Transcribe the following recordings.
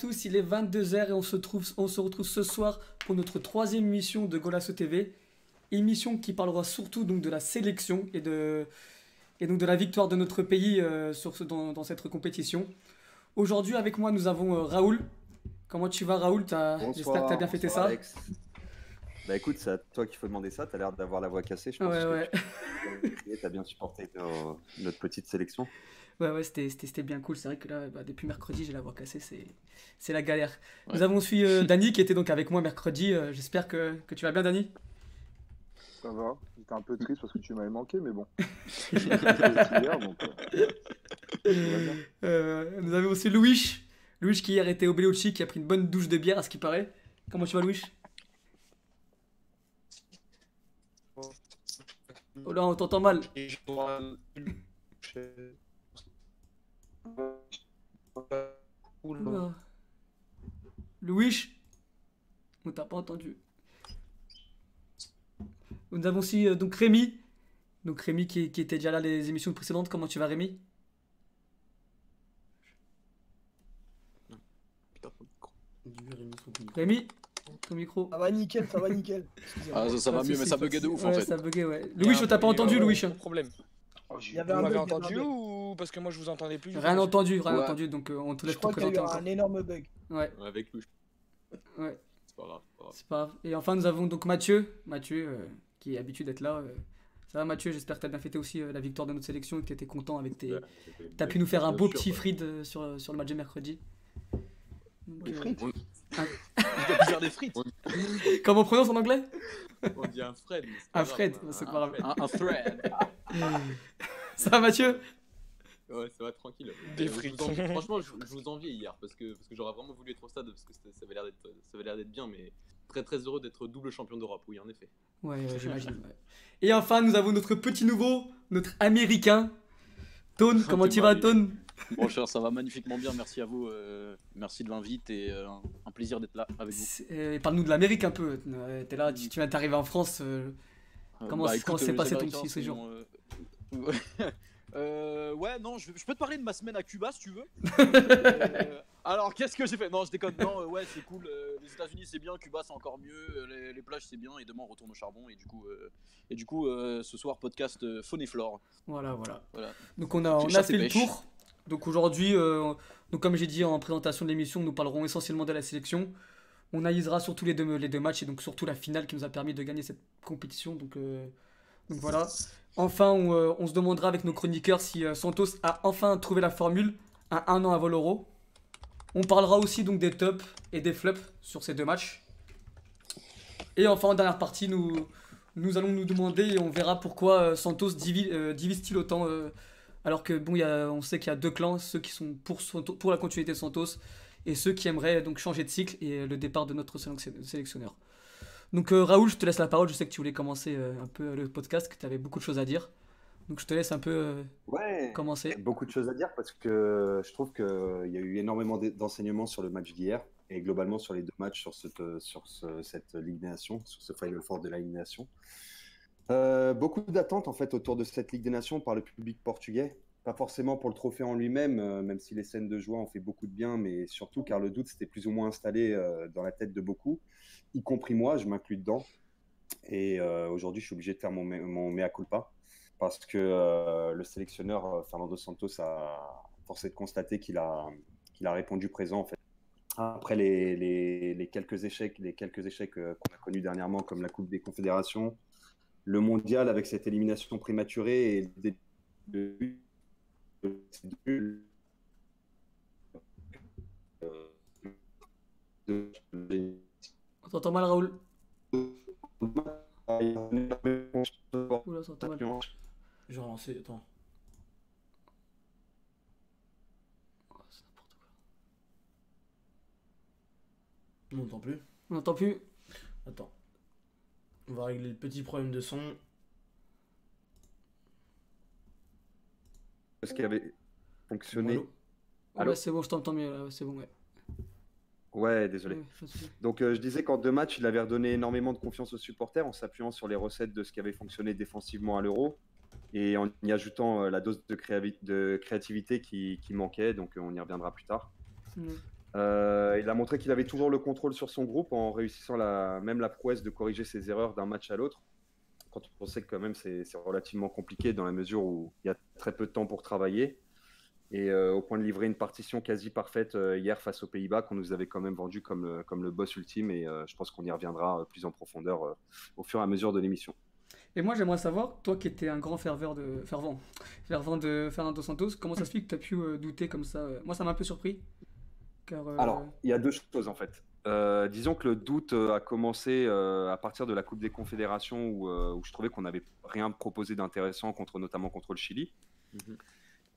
Tous, il est 22h et on se, trouve, on se retrouve ce soir pour notre troisième émission de Golasso TV. Émission qui parlera surtout donc de la sélection et, de, et donc de la victoire de notre pays euh, sur ce, dans, dans cette compétition. Aujourd'hui avec moi nous avons euh, Raoul. Comment tu vas Raoul? J'espère que tu as bien fêté ça. Alex. Bah écoute, c'est à toi qu'il faut demander ça. T'as l'air d'avoir la voix cassée. Je pense Ouais, que ouais. tu as bien supporté nos- notre petite sélection. Ouais, ouais, c'était- c'était c'était bien cool. C'est vrai que là, bah, depuis mercredi, j'ai la voix cassée, c'est c'est la galère. Nous avons suivi euh, Dany qui était donc avec moi mercredi. Euh, J'espère que, que tu vas bien, Dany? Ça va. J'étais un peu triste parce que tu m'avais manqué, mais bon. J'étais hier, donc, euh. Euh, nous avons aussi Louis. Louis qui hier était au Bellucci, qui a pris une bonne douche de bière à ce qui paraît. Comment tu vas, Louis? Oh là, on t'entend mal. Oula. Louis On t'a pas entendu. Nous avons aussi euh, donc Rémi. Donc Rémi qui, qui était déjà là les émissions précédentes. Comment tu vas, Rémi? Rémi Ton micro Ça va nickel, ça va nickel. Ah, ça, ça va mieux, mais ça buguait de ouf en Ouais, fait. ça buguait, ouais. Louis, on t'a pas entendu, Louis Pas Il y avait Vous un m'avez avait un entendu ou parce que moi je vous entendais plus Rien entendu, rien Ouais. entendu, donc euh, on te Je laisse te crois qu'il y a eu un énorme bug. Ouais, Avec lui. ouais, C'est pas grave. c'est pas grave. Et enfin, nous avons donc Mathieu, Mathieu euh, qui est habitué d'être là. euh. Ça va, Mathieu J'espère que t'as bien fêté aussi euh, la victoire de notre sélection et que t'étais content avec tes. Ouais, T'as pu nous faire un beau sûr, petit ouais. frite euh, sur, sur le match de mercredi. Donc, Des frites Il doit faire des frites. Comment on prononce en anglais? On dit un Fred. Un. Fred, c'est pas grave. Un, un thread. Ça va, Mathieu? Ouais, ça va tranquille. Des Euh, je frites. vous envie- Franchement, je, je vous enviais hier parce que, parce que j'aurais vraiment voulu être au stade parce que ça avait l'air d'être ça avait l'air d'être bien, mais très très heureux d'être double champion d'Europe. Oui, en effet. Ouais, ouais, j'imagine. ouais. Et enfin, nous avons notre petit nouveau, notre américain. Tone, comment tu vas, Tone? Bon cher, ça va magnifiquement bien, merci à vous, euh, merci de l'invite et euh, un plaisir d'être là avec vous. Euh, Parle-nous de l'Amérique un peu. Euh, T'es là, tu, tu viens d'arriver en France. Comment c'est- comment s'est passé ton petit séjour euh, Ouais, non, je, je peux te parler de ma semaine à Cuba si tu veux. Euh, alors, qu'est-ce que j'ai fait? Non, je déconne. Non, euh, ouais, c'est cool. euh, les États-Unis c'est bien, Cuba c'est encore mieux. Les, les plages c'est bien. Et demain on retourne au charbon. Et du coup, et du coup, ce soir podcast faune et flore. Voilà, voilà. Voilà. Donc on a, on a chasse fait le tour. Donc aujourd'hui, donc comme j'ai dit en présentation de l'émission, nous parlerons essentiellement de la sélection. On analysera surtout les deux, les deux matchs et donc surtout la finale qui nous a permis de gagner cette compétition. Donc, euh, donc voilà. Enfin, on, euh, on se demandera avec nos chroniqueurs si euh, Santos a enfin trouvé la formule à un an avant l'Euro. On parlera aussi donc des tops et des flops sur ces deux matchs. Et enfin, en dernière partie, nous, nous allons nous demander et on verra pourquoi euh, Santos divi- divise-t-il autant. alors que bon, y a, on sait qu'il y a deux clans, ceux qui sont pour, pour la continuité de Santos et ceux qui aimeraient donc changer de cycle et le départ de notre sélection- sélectionneur. Donc euh, Raoul, je te laisse la parole. Je sais que tu voulais commencer euh, un peu le podcast, que tu avais beaucoup de choses à dire. Donc je te laisse un peu euh, Ouais. commencer. Beaucoup de choses à dire parce que je trouve qu'il y a eu énormément d'e- d'enseignements sur le match d'hier et globalement sur les deux matchs sur cette, sur ce- cette Ligue des Nations, sur ce Final Four de la Ligue des Nations. Beaucoup d'attentes en fait autour de cette Ligue des Nations par le public portugais. Pas forcément pour le trophée en lui-même, euh, même si les scènes de joie ont fait beaucoup de bien, mais surtout car le doute s'était plus ou moins installé euh, dans la tête de beaucoup, y compris moi, je m'inclus dedans. Et euh, aujourd'hui, je suis obligé de faire mon, mon mea culpa parce que euh, le sélectionneur euh, Fernando Santos a forcé de constater qu'il a, qu'il a répondu présent en fait. Après les, les- quelques échecs, les quelques échecs qu'on a connus dernièrement, comme la Coupe des Confédérations, le Mondial avec cette élimination prématurée et début de deux- euh, de- On t'entend mal, Raoul Oula, ça mal. Je vais relancer, attends. Oh, c'est n'importe quoi. On m'entend plus. On n'entend plus. Attends. On va régler le petit problème de son. ce qui avait fonctionné. Allô? Allô? Ouais, c'est bon, je t'entends mieux. là, C'est bon, ouais. Ouais, désolé. Ouais, souci. Donc, euh, je disais qu'en deux matchs, il avait redonné énormément de confiance aux supporters en s'appuyant sur les recettes de ce qui avait fonctionné défensivement à l'Euro et en y ajoutant euh, la dose de, créavi- de créativité qui, qui manquait. Donc, euh, on y reviendra plus tard. Euh, il a montré qu'il avait toujours le contrôle sur son groupe en réussissant la, même la prouesse de corriger ses erreurs d'un match à l'autre. Quand on sait que quand même c'est c'est relativement compliqué dans la mesure où il y a très peu de temps pour travailler. Et euh, au point de livrer une partition quasi parfaite euh, hier face aux Pays-Bas qu'on nous avait quand même vendu comme, le- comme le boss ultime. Et euh, je pense qu'on y reviendra plus en profondeur euh, au fur et à mesure de l'émission. Et moi, j'aimerais savoir, toi qui étais un grand ferveur de... fervent, fervent de Fernando Santos, comment ça se fait que tu as pu euh, douter comme ça Moi, ça m'a un peu surpris. Car, euh, Alors, il y a deux choses en fait. Euh, disons que le doute a commencé euh, à partir de la Coupe des Confédérations où, euh, où je trouvais qu'on n'avait rien proposé d'intéressant contre notamment contre le Chili. Mhm.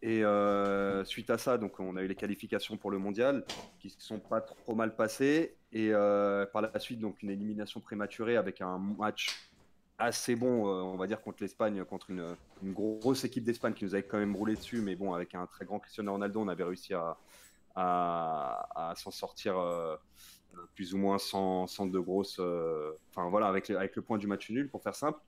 Et euh, suite à ça, donc on a eu les qualifications pour le mondial qui se sont pas trop mal passées. Et euh, par la suite, donc une élimination prématurée avec un match assez bon, euh, on va dire, contre l'Espagne, contre une, grosse équipe d'Espagne qui nous avait quand même roulé dessus. Mais bon, avec un très grand Cristiano Ronaldo, on avait réussi à, s'en sortir plus ou moins sans, de grosses. Enfin voilà, avec le point du match nul, pour faire simple.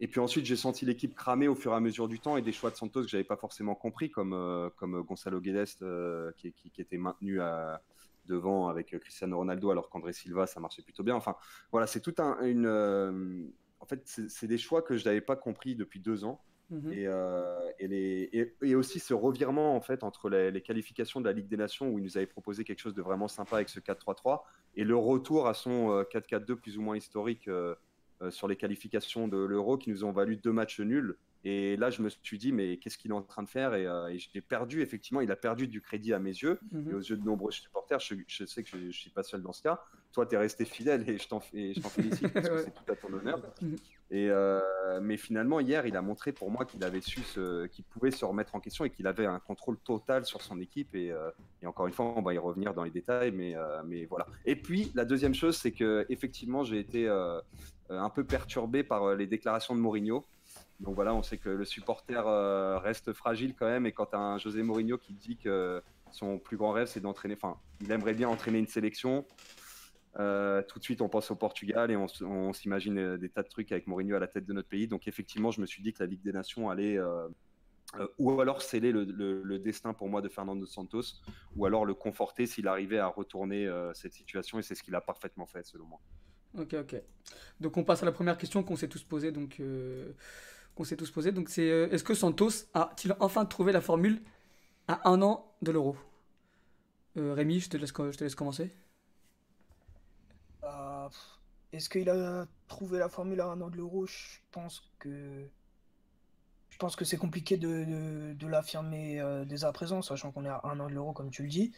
Et puis ensuite, j'ai senti l'équipe cramer au fur et à mesure du temps et des choix de Santos que j'avais pas forcément compris, comme, euh, comme Gonzalo Guedes euh, qui, qui, qui était maintenu à, devant avec Cristiano Ronaldo alors qu'André Silva, ça marchait plutôt bien. Enfin, voilà, c'est tout un, une. euh, en fait, c'est des choix que je n'avais pas compris depuis deux ans. mhm. Et, euh, et, les, et, et aussi ce revirement en fait entre les, les qualifications de la Ligue des Nations où il nous avait proposé quelque chose de vraiment sympa avec ce 4-3-3 et le retour à son euh, 4-4-2 plus ou moins historique euh, sur les qualifications de l'Euro qui nous ont valu deux matchs nuls. Et là, je me suis dit, mais qu'est-ce qu'il est en train de faire? Et, euh, et j'ai perdu, effectivement, il a perdu du crédit à mes yeux Mhm. et aux yeux de nombreux supporters. Je, je sais que je ne suis pas seul dans ce cas. Toi, tu es resté fidèle et je t'en félicite parce que Ouais. c'est tout à ton honneur. Mhm. Et euh, mais finalement, hier, il a montré pour moi qu'il avait su qu'il pouvait se remettre en question et qu'il avait un contrôle total sur son équipe. Et, euh, et encore une fois, on va y revenir dans les détails, mais, euh, mais voilà. Et puis, la deuxième chose, c'est que effectivement, j'ai été euh, un peu perturbé par euh, les déclarations de Mourinho. Donc voilà, on sait que le supporter euh, reste fragile quand même. Et quand tu as un José Mourinho qui dit que son plus grand rêve, c'est d'entraîner, enfin, il aimerait bien entraîner une sélection. Euh, tout de suite, on pense au Portugal et on, s'imagine euh, des tas de trucs avec Mourinho à la tête de notre pays. Donc, effectivement, je me suis dit que la Ligue des Nations allait euh, euh, ou alors sceller le, le- destin pour moi de Fernando Santos, ou alors le conforter s'il arrivait à retourner euh, cette situation. Et c'est ce qu'il a parfaitement fait, selon moi. Ok, ok. Donc on passe à la première question qu'on s'est tous posée. Donc, euh, qu'on s'est tous. Donc c'est euh, est-ce que Santos a-t-il enfin trouvé la formule à un an de l'Euro? Euh, Rémi, je te laisse, je te laisse commencer. Euh, Est-ce qu'il a trouvé la formule à un an de l'euro? Je pense que je pense que c'est compliqué de, de- l'affirmer dès à présent, sachant qu'on est à un an de l'euro, comme tu le dis.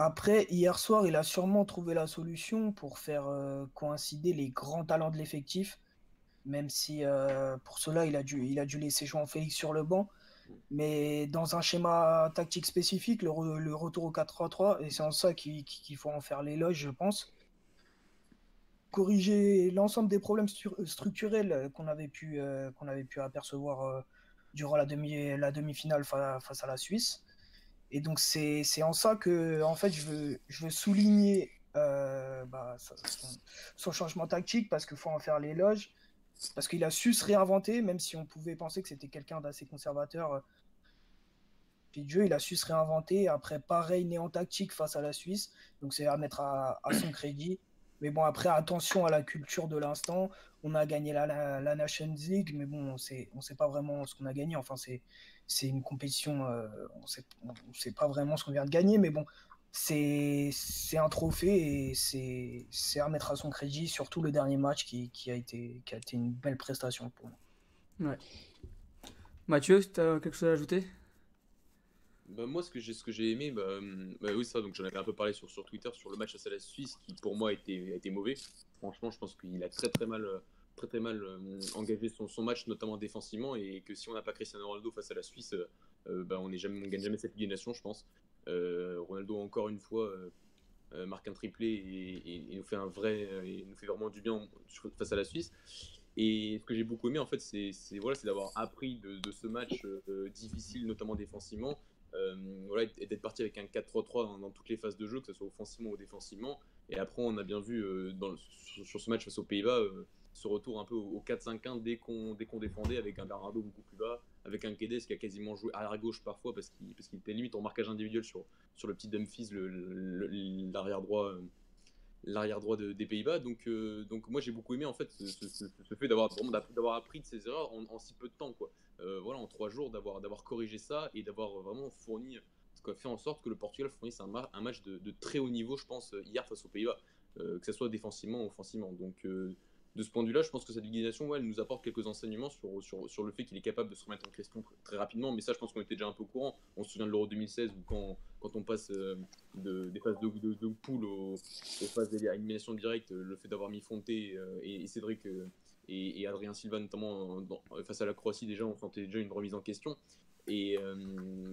Après, hier soir, il a sûrement trouvé la solution pour faire euh, coïncider les grands talents de l'effectif, même si euh, pour cela, il a dû, il a dû laisser João Félix sur le banc. Mais dans un schéma tactique spécifique, le, re- le retour au 4-3-3, et c'est en ça qu'il faut en faire l'éloge, je pense corriger l'ensemble des problèmes stru- structurels qu'on avait pu, euh, avait pu apercevoir durant la demi, la demi-finale fa- face à la Suisse. Et donc c'est en ça que en fait je veux, je veux souligner euh, bah, son, changement tactique parce qu'il faut en faire l'éloge parce qu'il a su se réinventer même si on pouvait penser que c'était quelqu'un d'assez conservateur euh, puis de jeu il a su se réinventer après pareil néant tactique face à la Suisse donc c'est à mettre à, à son crédit mais bon, après, attention à la culture de l'instant. On a gagné la, la, la Nations League, mais bon, on sait, on sait pas vraiment ce qu'on a gagné. Enfin, c'est, c'est une compétition, euh, on sait, on sait pas vraiment ce qu'on vient de gagner, mais bon, c'est, c'est un trophée et c'est, c'est à mettre à son crédit, surtout le dernier match qui, qui a été, qui a été une belle prestation pour moi. Mathieu, tu as quelque chose à ajouter? Bah, moi, ce que j'ai, ce que j'ai aimé, bah, bah oui, ça, donc j'en avais un peu parlé sur, sur Twitter sur le match face à la Suisse, qui pour moi a été, a été mauvais. Franchement, je pense qu'il a très très mal, euh, très très mal euh, engagé son, match, notamment défensivement, et que si on n'a pas Cristiano Ronaldo face à la Suisse, euh, euh, bah, on ne gagne jamais cette Ligue des Nations, je pense. Ronaldo encore une fois marque un triplé et, nous fait un vrai, nous fait vraiment du bien face à la Suisse. Et ce que j'ai beaucoup aimé, en fait, c'est voilà, d'avoir appris de, ce match difficile, notamment défensivement, voilà, et d'être parti avec un 4-3-3 dans, toutes les phases de jeu, que ce soit offensivement ou défensivement. Et après, on a bien vu sur, ce match face aux Pays-Bas ce retour un peu au, au 4-5-1 dès qu'on défendait avec un Bernardo beaucoup plus bas, avec un Kedes qui a quasiment joué arrière gauche parfois parce qu'il qu'il était limite en marquage individuel sur, sur le petit Dumfries, l'arrière droit. euh, l'arrière droit de- des Pays-Bas donc euh, donc moi j'ai beaucoup aimé en fait ce, fait d'avoir appris de ses erreurs en, si peu de temps quoi Euh, voilà en trois jours d'avoir corrigé ça et d'avoir vraiment fourni ce qui fait en sorte que le Portugal fournisse un, un match de, très haut niveau je pense hier face aux Pays-Bas euh, que ce soit défensivement ou offensivement donc euh, de ce point de vue-là, je pense que cette Nations, ouais, elle nous apporte quelques enseignements sur, sur, sur le fait qu'il est capable de se remettre en question tr- très rapidement. Mais ça, je pense qu'on était déjà un peu au courant. On se souvient de l'Euro 2016 où quand, quand on passe euh, de, des phases de, de, poule aux, phases d'élimination directe, le fait d'avoir mis Fonte euh, et, Cédric euh, et, et Adrien Silva notamment face à la Croatie, déjà, on sentait déjà une remise en question. Et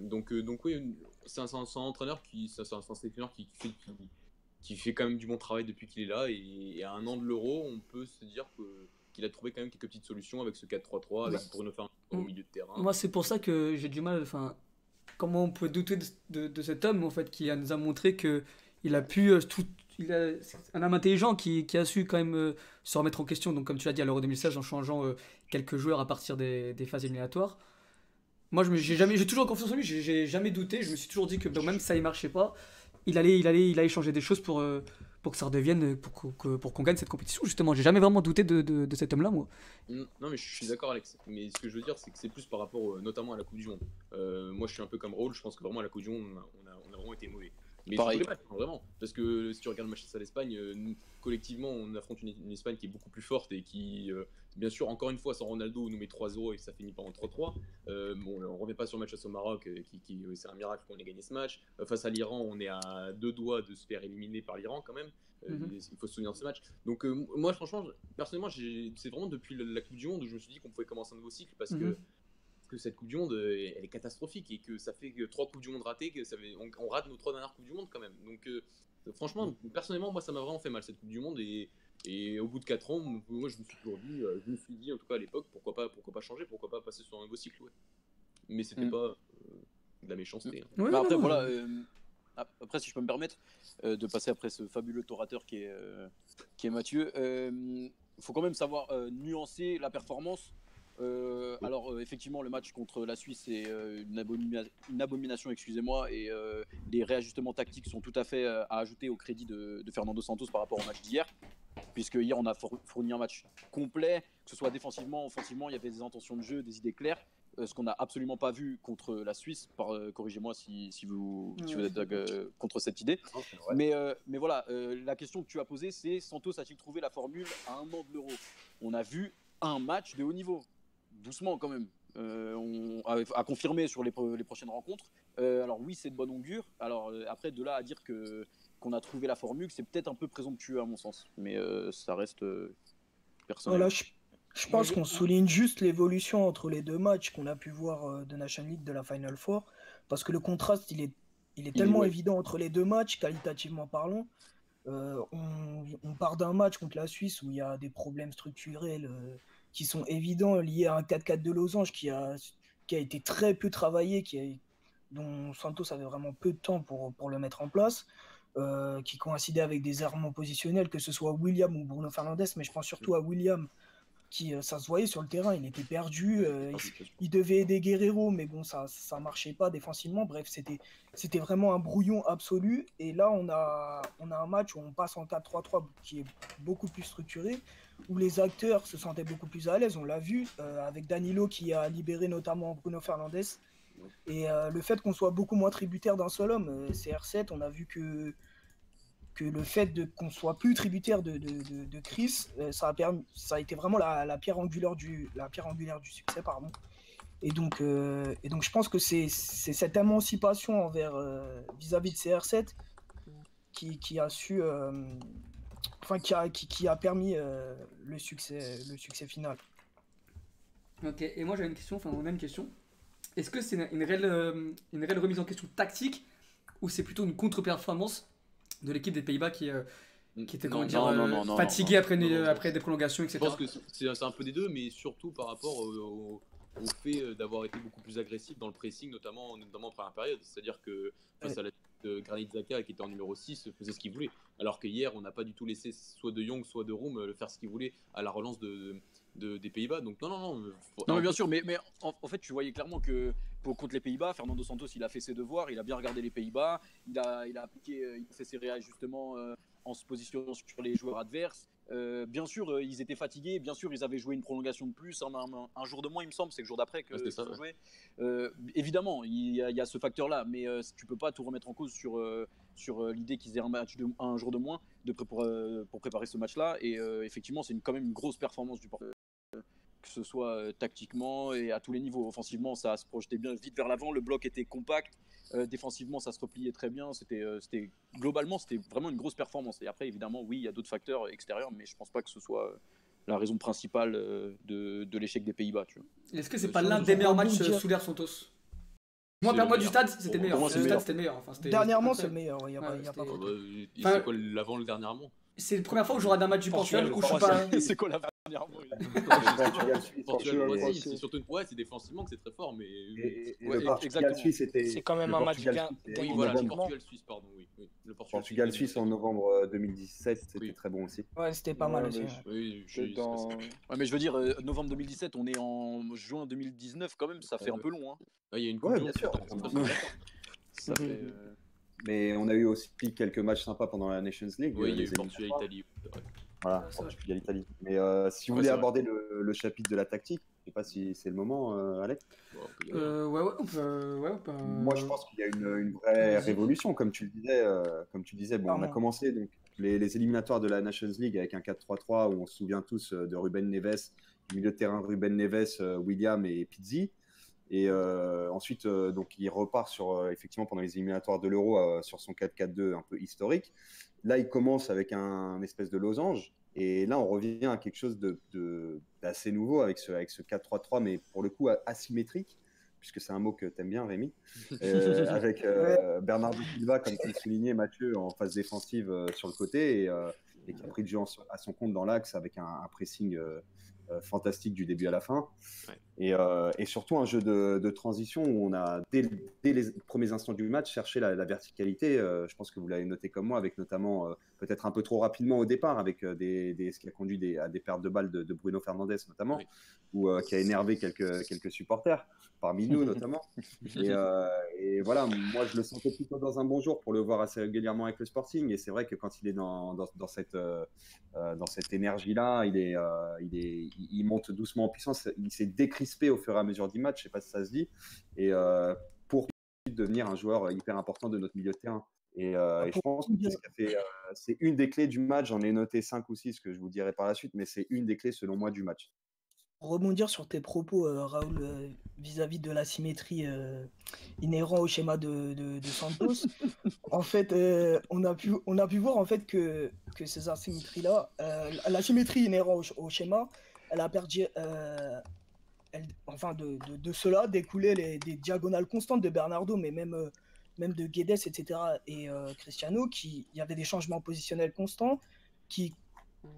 donc, donc oui, c'est un, un- un entraîneur qui, c'est un, sélectionneur qui fait, qui, qui fait quand même du bon travail depuis qu'il est là. Et, et à un an de l'Euro, on peut se dire que qu'il a trouvé quand même quelques petites solutions avec ce 4-3-3, avec Bruno Fernandes au milieu de terrain. Moi, c'est pour ça que j'ai du mal. Enfin, comment on peut douter de, de- de cet homme en fait qui a- nous a montré que il a pu euh, tout. Il a, c'est un homme intelligent qui, qui a su quand même euh, se remettre en question. Donc, comme tu l'as dit à l'Euro 2016, en changeant euh, quelques joueurs à partir des, des phases éliminatoires. Moi, j'ai jamais, j'ai toujours confiance en lui. J'ai, jamais douté. Je me suis toujours dit que même si ça ne marchait pas, il allait, il allait, il allait changer des choses pour, euh, pour que ça redevienne, que- pour qu'on gagne cette compétition. Justement, j'ai jamais vraiment douté de, cet homme-là, moi. Non, mais je suis d'accord, Alex. Mais ce que je veux dire, c'est que c'est plus par rapport euh, notamment à la Coupe du Monde. Euh, moi, je suis un peu comme Raoul. Je pense que vraiment à la Coupe du Monde, on a vraiment été mauvais. Mais Pareil. matchs, hein, vraiment. Parce que si tu regardes le match face à l'Espagne, euh, nous, collectivement, on affronte une, une Espagne qui est beaucoup plus forte et qui, euh, bien sûr, encore une fois, sans Ronaldo, nous met 3-0 et ça finit pas en 3-3. Euh, bon, on revient pas sur le match face au Maroc, qui, qui- c'est un miracle qu'on ait gagné ce match. Euh, face à l'Iran, on est à deux doigts de se faire éliminer par l'Iran quand même. Mhm. Il faut se souvenir de ce match. Donc euh, moi, franchement, personnellement, j'ai- c'est vraiment depuis la, la Coupe du Monde où je me suis dit qu'on pouvait commencer un nouveau cycle parce Mhm. que cette Coupe du Monde, euh, elle est catastrophique et que ça fait que trois Coupes du Monde ratées, que ça fait- on, on rate nos trois dernières Coupes du Monde quand même. Donc euh, franchement, personnellement, moi, ça m'a vraiment fait mal cette Coupe du Monde et, et au bout de 4 ans, moi, je me suis toujours dit, euh, je me suis dit en tout cas à l'époque, pourquoi pas, pourquoi pas changer, pourquoi pas passer sur un nouveau cycle, ouais. Mais c'était Mhm. pas euh, de la méchanceté. hein. Ouais, Bah après, non, voilà. euh, ap- après, si je peux me permettre euh, de passer après ce fabuleux orateur qui est, euh, qui est Mathieu, il faut quand même savoir euh, nuancer la performance. Euh, alors, euh, effectivement, le match contre la Suisse est euh, une, abomina- une abomination, excusez-moi, et euh, les réajustements tactiques sont tout à fait euh, à ajouter au crédit de, de Fernando Santos par rapport au match d'hier. Puisque hier, on a four- fourni un match complet, que ce soit défensivement, offensivement, il y avait des intentions de jeu, des idées claires. Euh, ce qu'on n'a absolument pas vu contre la Suisse. Euh, Corrigez-moi si, si vous, si vous êtes euh, contre cette idée. Mais, euh, mais voilà, euh, la question que tu as posée, c'est Santos a-t-il trouvé la formule à un an de l'euro? On a vu un match de haut niveau. Doucement quand même. Euh, on a, a confirmé sur les, pro- les prochaines rencontres. Euh, alors oui, c'est de bon augure. Alors euh, après, de là à dire que qu'on a trouvé la formule, c'est peut-être un peu présomptueux à mon sens. Mais euh, ça reste euh, personnel. Voilà, je, je pense qu'on souligne juste l'évolution entre les deux matchs qu'on a pu voir euh, de Nation League de la Final Four, parce que le contraste, il est, il est Il est, tellement évident entre les deux matchs, qualitativement parlant. Euh, on, on part d'un match contre la Suisse où il y a des problèmes structurels euh, qui sont évidents liés à un 4-4 de losange qui a, qui a été très peu travaillé, qui a, dont Santos avait vraiment peu de temps pour, pour le mettre en place, euh, qui coïncidait avec des errements positionnels, que ce soit William ou Bruno Fernandes, mais je pense surtout à William, qui euh, ça se voyait sur le terrain, il était perdu, euh, il, il devait aider Guerrero, mais bon, ça ça marchait pas défensivement. Bref, c'était c'était vraiment un brouillon absolu. Et là, on a, on a un match où on passe en 4-3-3 qui est beaucoup plus structuré, où les acteurs se sentaient beaucoup plus à l'aise. On l'a vu euh, avec Danilo qui a libéré notamment Bruno Fernandes. Et euh, le fait qu'on soit beaucoup moins tributaire d'un seul homme, euh, CR7, on a vu que, que le fait qu'on soit plus tributaire de, de, de, de Chris, ça, a permis, ça a été vraiment la, la, pierre angulaire du, la pierre angulaire du succès. Pardon. Et, donc, et donc je pense que c'est cette émancipation envers vis-à-vis de CR7 qui, qui a su. Enfin, qui a, qui, qui a permis euh, le, succès, le succès final. Ok, et moi j'avais une question, enfin on a une question. Est-ce que c'est une, une réelle, euh, une réelle remise en question tactique ou c'est plutôt une contre-performance de l'équipe des Pays-Bas qui, euh, qui était Non, dire, non, non, fatiguée après, une- après des prolongations, Je etc. pense que c'est un peu des deux, mais surtout par rapport au, au- au fait d'avoir été beaucoup plus agressif dans le pressing, notamment, notamment en première période. C'est-à-dire que face à la de Granit Xhaka, qui était en numéro 6, faisait ce qu'il voulait. Alors que hier, on n'a pas du tout laissé soit de Young, soit de Room euh, faire ce qu'il voulait à la relance de, de- des Pays-Bas. Donc non, non, non. euh, faut- Non, mais bien sûr, mais, mais en, en fait, tu voyais clairement que pour, contre les Pays-Bas, Fernando Santos, il a fait ses devoirs, il a bien regardé les Pays-Bas, il a, il a appliqué, euh, il a fait ses réajustements euh, en se positionnant sur les joueurs adverses. Euh, bien sûr, euh, ils étaient fatigués, bien sûr, ils avaient joué une prolongation de plus, un, un- un jour de moins, il me semble, c'est le jour d'après que c'était ils ça, ont joué. Euh, évidemment, il y, a, il y a ce facteur-là, mais tu peux pas tout remettre en cause sur, sur l'idée qu'ils aient un, match de, un jour de moins de pré- pour, pour préparer ce match-là. Et effectivement, c'est quand même une grosse performance du Portugal que ce soit euh, tactiquement et à tous les niveaux. Offensivement, ça se projetait bien vite vers l'avant, le bloc était compact, euh, défensivement, ça se repliait très bien. C'était, euh, c'était globalement, c'était vraiment une grosse performance. Et après, évidemment, oui, il y a d'autres facteurs extérieurs, mais je pense pas que ce soit euh, la raison principale euh, de, de l'échec des Pays-Bas. Tu vois. Est-ce que c'est Euh, pas l'un des meilleurs matchs sous l'air Santos? Moi, C'est moi, du meilleur. stade, c'était Pour- meilleur. pour moi, Le le stade, meilleur. c'était meilleur. Enfin, c'était- Dernièrement, c'était c'est le meilleur. Il y a, pas- Ouais, il y a pas. Ah bah, il- Enfin- c'est quoi l'avant le dernièrement? C'est la première fois où j'aurai d'un match du Portugal où je suis pas. c'est quoi la dernière fois Portugal, c'est- surtout une ouais, c'est défensivement que c'est très fort, mais. C'est quand même un match bien- Suisse, c'était oui, en voilà, le novembre. Portugal Suisse, pardon, oui, oui. Le Portugal, Portugal Suisse en novembre euh, 2017, c'était Oui. très bon aussi. Ouais, c'était pas Ouais, mal aussi. Oui, je Peut-être suis dans... Ouais, mais je veux dire, euh, novembre 2017, on est en juin 2019 quand même, ça fait un peu long. Hein. Il y a une Ouais, coupe bien sûr. pas- Ça fait, euh, Mais on a eu aussi quelques matchs sympas pendant la Nations League. Oui, euh, il y a eu Portugal. Italie. Voilà. Portugal, Italie. Mais euh, si vous Ouais, voulez aborder le, le chapitre de la tactique, je sais pas si c'est le moment, euh, Alex. Euh, ouais, ouais, on peut. Ouais, on peut- Moi, je pense qu'il y a une, une vraie révolution, comme tu le disais. euh, comme tu disais, bon, on a commencé donc les, les éliminatoires de la Nations League avec un 4-3-3 où on se souvient tous euh, de Ruben Neves, du milieu de terrain Ruben Neves, euh, William et Pizzi. Et euh, ensuite, euh, donc, il repart sur euh, effectivement pendant les éliminatoires de l'Euro euh, sur son 4-4-2 un peu historique. Là, il commence avec un, un espèce de losange. Et là, on revient à quelque chose de- de- d'assez nouveau avec ce, avec ce 4-3-3, mais pour le coup a- asymétrique, puisque c'est un mot que tu aimes bien, Rémi, Euh, avec euh, Bernardo Silva, comme tu le soulignais, Mathieu, en phase défensive euh, sur le côté, et, euh, et qui a pris le jeu en- à son compte dans l'axe avec un, un pressing euh, euh, fantastique du début à la fin. Ouais. Et, euh, et surtout un jeu de, de transition où on a, dès, dès les premiers instants du match, cherché la, la verticalité. Euh, je pense que vous l'avez noté comme moi, avec notamment euh, peut-être un peu trop rapidement au départ, avec des, des- ce qui a conduit des- à des pertes de balles de, de Bruno Fernandes notamment, Oui. ou qui a énervé quelques, quelques supporters, parmi nous notamment. Et, et voilà, moi je le sentais plutôt dans un bon jour pour le voir assez régulièrement avec le Sporting. Et c'est vrai que quand il est dans, dans, dans cette, dans cette énergie-là, il, est, il, est, il- monte doucement en puissance. Il s'est décrispé au fur et à mesure du match, je sais pas si ça se dit, et euh, pour devenir un joueur hyper important de notre milieu de terrain. Et, euh, et je pense que c'est ce euh, c'est une des clés du match. J'en ai noté 5 ou 6 que je vous dirai par la suite, mais c'est une des clés selon moi du match. Pour rebondir sur tes propos, euh, Raoul, vis-à-vis de l'asymétrie euh, inhérent au schéma de, de- de Santos, en fait, on, a pu, on a pu voir en fait que, que ces asymétries-là, euh, l'asymétrie inhérente au schéma, elle a perdu. Enfin, de, cela découlaient les, des diagonales constantes de Bernardo, mais même, euh, même de Guedes, etc. et euh, Cristiano, qui y avait des changements positionnels constants qui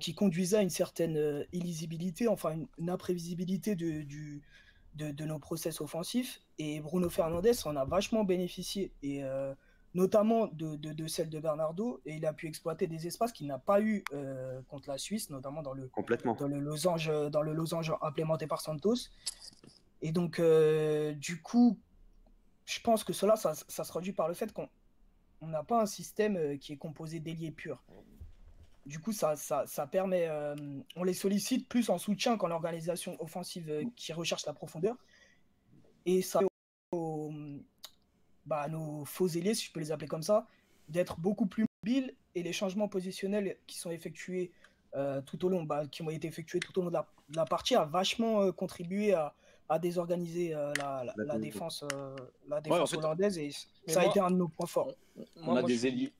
qui conduisait à une certaine euh, illisibilité, enfin une, imprévisibilité de, de, nos process offensifs. Et Bruno Fernandez en a vachement bénéficié, et notamment de, de, de celle de Bernardo. Et il a pu exploiter des espaces qu'il n'a pas eu euh, contre la Suisse, notamment dans le, Complètement. dans le losange, dans le losange implémenté par Santos. Et donc, euh, du coup, je pense que cela, ça, ça se traduit par le fait qu'on on n'a pas un système euh, qui est composé d'ailiers purs. Du coup, ça, ça, ça permet, euh, on les sollicite plus en soutien qu'en organisation offensive qui recherche la profondeur. Et ça bah, nos faux ailiers, si je peux les appeler comme ça, d'être beaucoup plus mobiles et les changements positionnels qui sont effectués euh, tout au long, bah, qui ont été effectués tout au long de la, de la partie, a vachement euh, contribué à, à désorganiser euh, la, la- La la défense. euh, fait- hollandaise et ça a été un de nos points forts. on Moi, a moi, des je ailiers.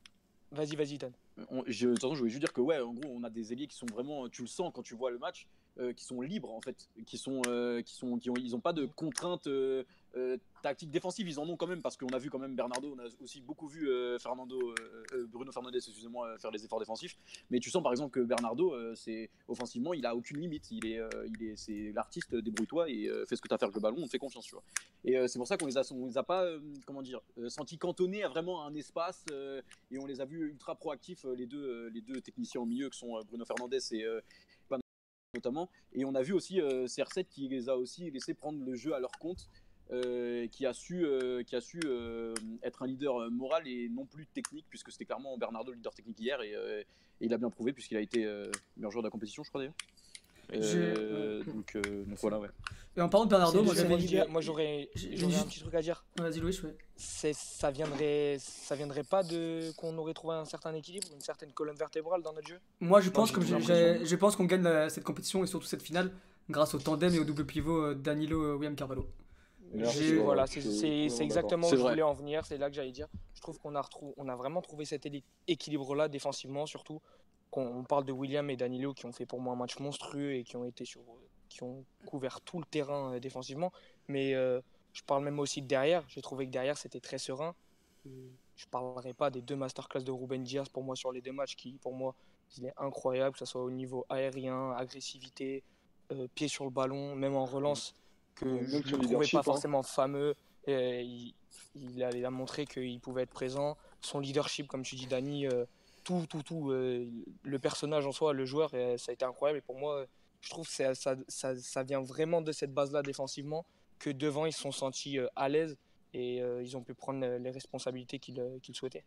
Vas-y, vas-y, Dan. On- je, de toute façon, je voulais juste dire que ouais, en gros, on a des ailiers qui sont vraiment, tu le sens quand tu vois le match, euh, qui sont libres en fait, qui sont, euh, qui sont, qui ont, ils ont pas de contraintes euh, euh, tactiques défensives, ils en ont quand même parce qu'on a vu quand même Bernardo, on a aussi beaucoup vu euh, Fernando, euh, Bruno Fernandes, excusez-moi, faire les efforts défensifs. Mais tu sens par exemple que Bernardo, c'est offensivement, il a aucune limite, il est, il est, c'est l'artiste, débrouille-toi et fais ce que tu as à faire avec le ballon, on te fait confiance, tu vois. Et c'est pour ça qu'on les a, les a pas, comment dire, sentis cantonnés à vraiment un espace et on les a vus ultra proactifs, les deux, les deux techniciens au milieu qui sont Bruno Fernandes et, notamment. Et on a vu aussi euh, CR7 qui les a aussi laissé prendre le jeu à leur compte, euh, qui a su, euh, qui a su euh, être un leader moral et non plus technique, puisque c'était clairement Bernardo le leader technique hier, et, euh, et il a bien prouvé, puisqu'il a été euh, meilleur joueur de la compétition, je crois d'ailleurs. Euh, donc, euh, donc voilà, ouais. Et en parlant de Bernardo, moi j'aurais j'ai- un petit truc à dire. Vas-y Louis, ouais. Ça viendrait ça viendrait pas de qu'on aurait trouvé un certain équilibre, une certaine colonne vertébrale dans notre jeu? Moi je pense, comme je qu'on gagne la- cette compétition et surtout cette finale grâce au tandem et au double pivot euh, Danilo euh, William Carvalho. Voilà, je c'est exactement où je voulais en venir, c'est là que j'allais dire. Je trouve qu'on a retrou- on a vraiment trouvé cet éli- équilibre là défensivement surtout. Qu'on on parle de William et Danilo qui ont fait pour moi un match monstrueux et qui ont été sur qui ont couvert tout le terrain euh, défensivement, mais euh, je parle même aussi de derrière, j'ai trouvé que derrière c'était très serein. Je parlerai pas des deux masterclass de Ruben Diaz pour moi sur les deux matchs qui pour moi il est incroyable, que ce soit au niveau aérien, agressivité, euh, pied sur le ballon, même en relance, que Même je ne trouvais pas hein. forcément fameux. Et il, il a, il a montré qu'il pouvait être présent. Son leadership, comme tu dis, Dani, euh, tout, tout, tout, euh, le personnage en soi, le joueur, euh, ça a été incroyable. Et pour moi, euh, je trouve que ça, ça, ça, ça vient vraiment de cette base-là défensivement, que devant, ils se sont sentis euh, à l'aise et euh, ils ont pu prendre euh, les responsabilités qu'ils euh, qu'ils souhaitaient.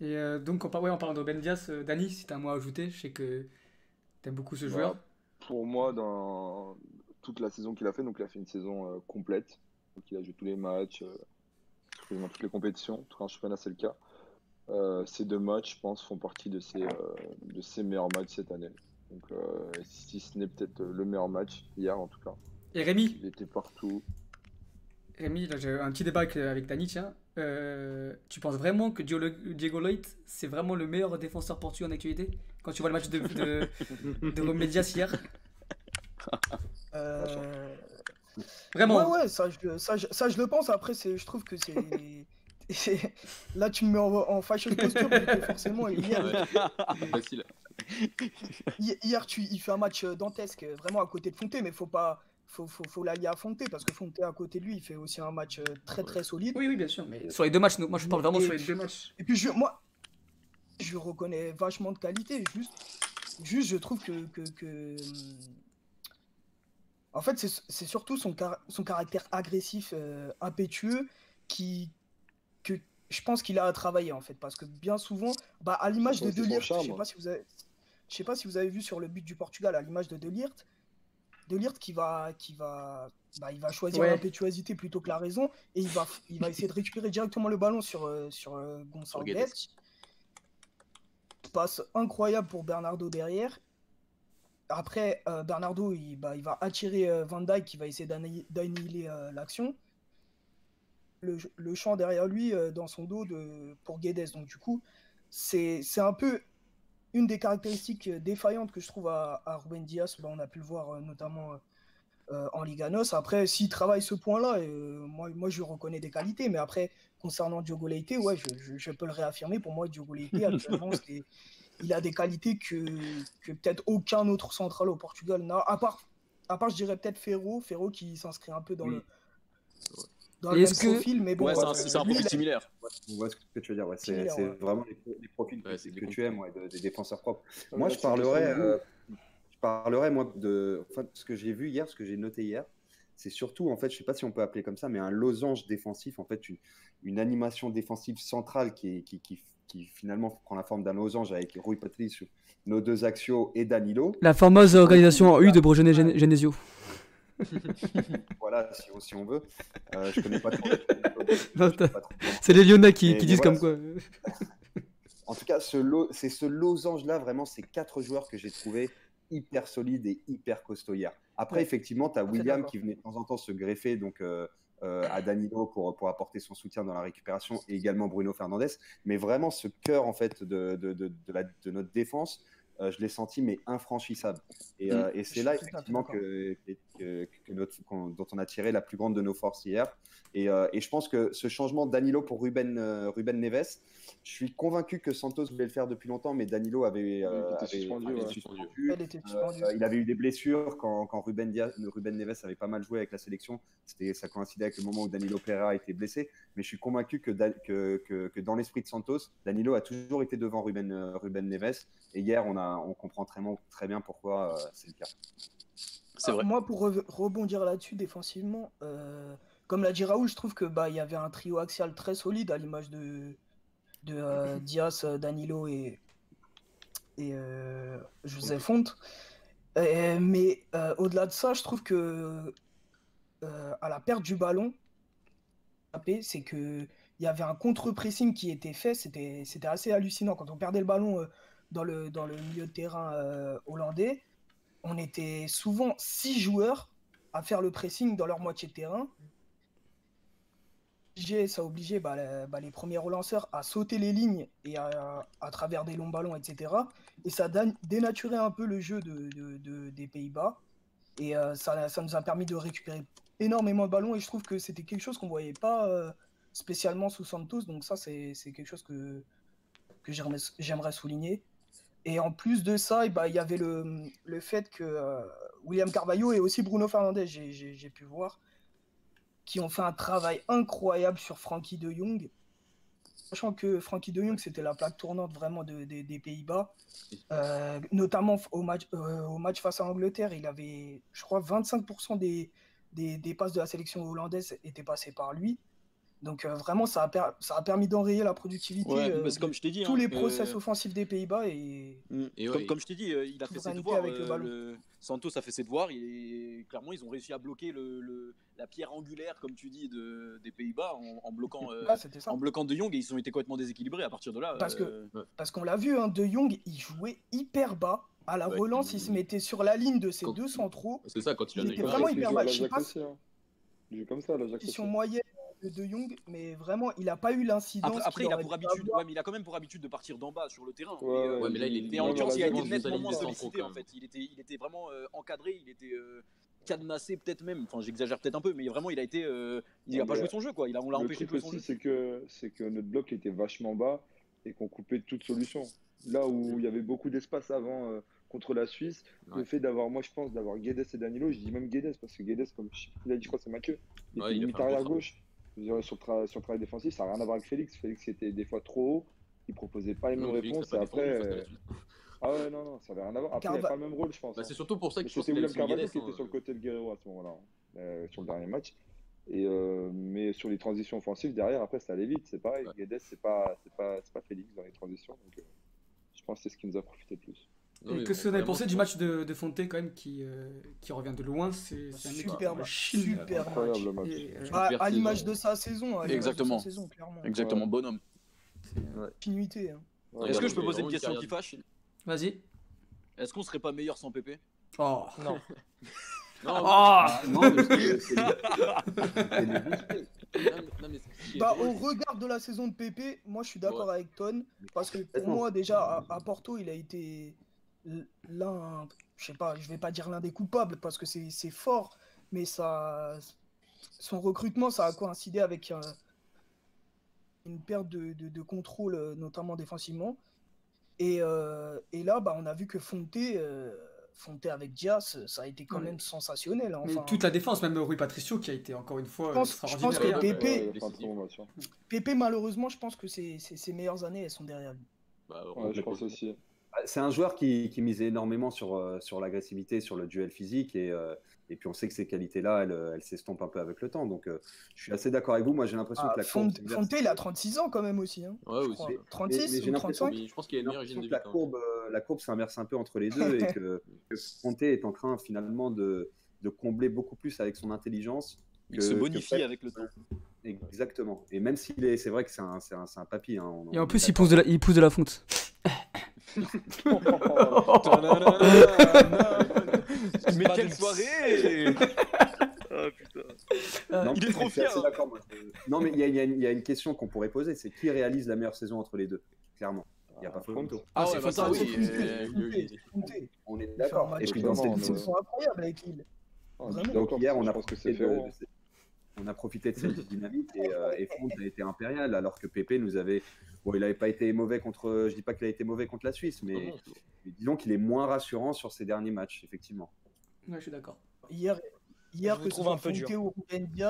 Et euh, donc en, par- ouais, en parlant de Ben Diaz, euh, Dani, si t'as un mot à ajouter, je sais que t'aimes beaucoup ce joueur. Bah, Pour moi, dans toute la saison qu'il a fait, donc il a fait une saison euh, complète. Donc il a joué tous les matchs, euh, toutes les compétitions. En tout cas, en championnat, c'est le cas. Euh, ces deux matchs, je pense, font partie de ses, euh, de ses meilleurs matchs cette année. Donc, euh, si ce n'est peut-être le meilleur match, hier en tout cas. Et Rémi, Il était partout. Rémi, là j'ai un petit débat avec, avec Dani, tiens. Euh, tu penses vraiment que Diego, Leite, c'est vraiment le meilleur défenseur portugais en actualité? Quand tu vois le match de, de, de Diaz hier Euh, Vraiment Ouais, ouais, ça je, le- ça, je, ça, je le pense. Après, c'est, je trouve que c'est. Là, tu me mets en, en fâcheuse posture, parce que forcément, hier, Ouais. Facile. hi- hier tu, il fait un match euh, dantesque, euh, vraiment à côté de Fonté, mais faut pas. Faut, faut, faut l'allier à Fonté, parce que Fonté à côté de lui, il fait aussi un match euh, très très solide. Oui, oui, bien sûr. Mais sur les deux matchs, moi je parle vraiment Et sur les puis- deux matchs. Et puis, je, moi, je reconnais vachement de qualité. Juste, juste je trouve que. que, que, hum, En fait, c'est surtout son, car- son caractère agressif, euh, impétueux, qui, que je pense qu'il a à travailler, en fait. Parce que bien souvent, bah, à l'image de son- c'est De son Ligt, je sais charme. pas si vous avez. Je sais pas si vous avez vu sur le but du Portugal, à l'image de De Ligt, De Ligt qui va, qui va, bah, il va choisir Ouais. l'impétuosité plutôt que la raison, et il va, il va essayer de récupérer directement le ballon sur, euh, sur euh. Guedes. Passe incroyable pour Bernardo derrière. Après, euh, Bernardo, il, bah, il va attirer euh, Van Dijk qui va essayer d'anni- d'annihiler euh, l'action. Le, le champ derrière lui, dans son dos, de, pour Guedes. Donc, du coup, c'est un peu une des caractéristiques défaillantes que je trouve à, à Ruben Diaz. Bah, on a pu le voir notamment en Liga NOS. Après, s'il travaille ce point-là, euh, moi, moi, je reconnais des qualités. Mais après, concernant Diogo Leite, ouais, je, je- je peux le réaffirmer. Pour moi, Diogo Leite, actuellement, c'est- il a des qualités que, que peut-être aucun autre central au Portugal n'a. À part, à part, je dirais peut-être Ferro. Ferro qui s'inscrit un peu dans Oui. le, dans le même est-ce que- profil. Mais bon, Ouais, c'est un, un profil similaire. On voit ce que tu veux dire. Ouais, c'est ouais. vraiment les, les profils Ouais, que, tu aimes, ouais, de- des défenseurs propres. Ouais, moi, là, je de euh, je parlerais moi de, enfin, ce que j'ai vu hier, ce que j'ai noté hier, c'est surtout en fait, je sais pas si on peut appeler comme ça, mais un losange défensif, en fait, une, une animation défensive centrale qui, est- qui, qui, qui finalement prend la forme d'un losange avec Rui Patricio, nos deux axiaux et Danilo. La fameuse organisation en U de Gen- Genesio. Voilà, si, si on veut. Euh, je connais pas trop. C'est les Lyonnais qui, disent voilà, comme quoi. En tout cas, c'est ce losange-là, vraiment, ces quatre joueurs que j'ai trouvé hyper solides et hyper costauds hier. Après, Ouais. effectivement, tu as Très William qui venait de temps en temps se greffer donc, euh, à Danilo pour, pour apporter son soutien dans la récupération et également Bruno Fernandez. Mais vraiment, ce cœur en fait, de, de, de, de la- de notre défense, euh, je l'ai senti mais infranchissable. Et, euh, et c'est là, effectivement, que, que- que notre- qu'on- dont on a tiré la plus grande de nos forces hier. Et, euh, et je pense que ce changement de Danilo pour Ruben, euh, Ruben Neves, je suis convaincu que Santos voulait le faire depuis longtemps, mais Danilo avait, euh, Il était avait- suspendu, avait ouais. suspendu. Elle était suspendue. Euh, il avait eu des blessures quand, quand Ruben, Diaz- Ruben Neves avait pas mal joué avec la sélection. C'était, ça coïncidait avec le moment où Danilo Pereira était blessé. Mais je suis convaincu que, Da- que, que, que dans l'esprit de Santos, Danilo a toujours été devant Ruben, euh, Ruben Neves. Et hier, on, a, on comprend très, très bien pourquoi euh, c'est le cas. C'est Ah, vrai. Moi, pour re- rebondir là-dessus défensivement, euh, comme l'a dit Raoul, je trouve que bah il y avait un trio axial très solide à l'image de, de euh, Diaz, euh, Danilo et, et euh, José Font. Mais au-delà de ça, je trouve que à la perte du ballon, c'est que il y avait un contre-pressing qui était fait. C'était c'était assez hallucinant quand on perdait le ballon dans le dans le milieu de terrain hollandais on était souvent six joueurs à faire le pressing dans leur moitié de terrain. Ça obligeait bah, la- bah, les premiers relanceurs à sauter les lignes et à, travers des longs ballons, etc. Et ça dénaturait un peu le jeu de, de- de- des Pays-Bas. Et euh, ça, nous a permis de récupérer énormément de ballons. Et je trouve que c'était quelque chose qu'on ne voyait pas euh, spécialement sous Santos. Donc ça, c'est quelque chose que, j'aimerais souligner. Et en plus de ça, eh ben, il y avait le, le fait que euh, William Carvalho et aussi Bruno Fernandes, j'ai- pu voir, qui ont fait un travail incroyable sur Frankie de Jong. Sachant que Frankie de Jong, c'était la plaque tournante vraiment de- de- des Pays-Bas. Euh, notamment au match, euh, au match face à l'Angleterre, il avait, je crois, 25% des, des, des passes de la sélection hollandaise étaient passées par lui. Donc euh, vraiment, ça a, per- ça a permis d'enrayer la productivité Ouais, euh, de comme je t'ai dit. tous hein, les process euh, offensifs des Pays-Bas et Mm. Et comme, ouais, comme je t'ai dit, euh, il a fait ses devoirs. avec le euh, ballon. le- Santos a fait ses devoirs. Et clairement, ils ont réussi à bloquer le, le- la pierre angulaire, comme tu dis, de, des Pays-Bas en, en bloquant, euh, en bloquant De Jong. Et ils ont été complètement déséquilibrés à partir de là. Parce que- Parce qu'on l'a vu, hein, De Jong, il jouait hyper bas. À la Ouais, relance, il- il se mettait sur la ligne de ses Quand- deux centraux. c'est ça quand il il a était vraiment hyper bas. Je sais pas hein. Il joue comme ça moyenne de De Jong, mais vraiment, il n'a pas eu l'incidence. Après, il a pour habitude, ouais, mais il a quand même pour habitude de partir d'en bas sur le terrain. Ouais, mais, euh, Ouais, mais là, il est- en l'occurrence, il a été nettement moins sollicité en fait. Il était, il était vraiment euh, encadré, il était euh, cadenassé peut-être même. Enfin, j'exagère peut-être un peu, mais vraiment, il a été, euh, il a Ouais, pas joué son jeu quoi. Il a, on l'a empêché de jouer son aussi, jeu. c'est que, c'est que notre bloc était vachement bas et qu'on coupait toute solution. Là où il y avait beaucoup d'espace avant euh, contre la Suisse, le fait d'avoir, moi je pense, d'avoir Guedes et Danilo, je dis même Guedes parce que Guedes, comme je- il a dit, je crois que c'est Mathieu, il Ouais, était il limite arrière gauche. Sur, le tra- sur le travail défensif, ça n'a rien à voir avec Félix. Félix était des fois trop haut, il proposait pas les mêmes réponses et après. euh. Ah ouais, non, non, ça n'avait rien à voir. Après, il n'avait Carva- pas le même rôle, je pense. Bah, hein. c'est surtout pour ça que C'était William Carvalho qui hein. était sur le côté de Guerrero à ce moment-là, euh, sur le dernier match. Et euh, mais sur les transitions offensives, derrière, après, ça allait vite. C'est pareil. Ouais. Guedes, c'est pas, c'est pas, c'est pas Félix dans les transitions. Donc, euh, je pense que c'est ce qui nous a profité le plus. Non, Et que vous avez vraiment, pensé du match de, de Fonte quand même qui, euh, qui revient de loin C'est un Super match. Super match. le match. Et, euh, À, Super à l'image de sa saison. à l'image de Exactement. sa saison, clairement. Exactement, Ouais. bonhomme. euh, Continuité. hein. Ouais, Est-ce que je peux poser une question qui fâche Vas-y. Est-ce qu'on serait pas meilleur sans Pépé Oh. Non. Non, Oh Non, ce Bah, au regard de la saison de Pépé, moi je suis d'accord Ouais. avec Ton. Parce que pour moi, déjà, à, à Porto, il a été l'un, je sais pas, je vais pas dire l'un des coupables parce que c'est c'est fort, mais ça, son recrutement, ça a coïncidé avec euh, une perte de, de- de contrôle, euh, notamment défensivement. Et, euh, et là, bah, on a vu que Fonte, euh, Fonte avec Diaz, ça a été quand Ouais. même sensationnel. hein. Mais toute la défense, même Rui Patricio qui a été encore une fois Je pense- extraordinaire. je pense que Pépé-. Pépé, malheureusement, je pense que ses, ses- ses meilleures années, elles sont derrière lui. bah, Ouais, je pense aussi. C'est un joueur qui, qui misait énormément sur, euh, sur l'agressivité, sur le duel physique, et, euh, et puis on sait que ces qualités-là, elles, elles s'estompent un peu avec le temps. Donc euh, je suis assez d'accord avec vous. Moi, j'ai l'impression Ah, que la courbe Fonte, il a 36 ans quand même aussi. Hein, Ouais, je aussi. crois. Mais- 36 mais j'ai ou l'impression 35 Mais je pense qu'il y a une meilleure hygiène de la vie. même. courbe, euh, la courbe s'inverse un peu entre les deux et que, que Fonte est en train finalement de, de combler beaucoup plus avec son intelligence. Il que- se bonifie avec le temps. Exactement. Et même s'il est, c'est vrai que c'est un, c'est un, un papy. hein, on- Et en plus, il pousse de la, il pousse de la fonte. Mais quelle soirée Ah putain. Non, Il est trop fier. moi. Je- Non, mais il y, a- y une- il y a une question qu'on pourrait poser, c'est qui réalise la meilleure saison entre les deux Clairement, il n'y a pas photo. Ah c'est bah ça euh. On est d'accord. Et puis dans cette avec Lille. Donc hier, on a, profité de, on a profité de cette dynamique et, euh, et a été impérial, alors que Pépé nous avait. Bon, il n'avait pas été mauvais contre. Je dis pas qu'il a été mauvais contre la Suisse, mais, mais disons qu'il est moins rassurant sur ses derniers matchs, effectivement. Ouais, je suis d'accord. Hier, hier que ce trouve soit un peu dur. ou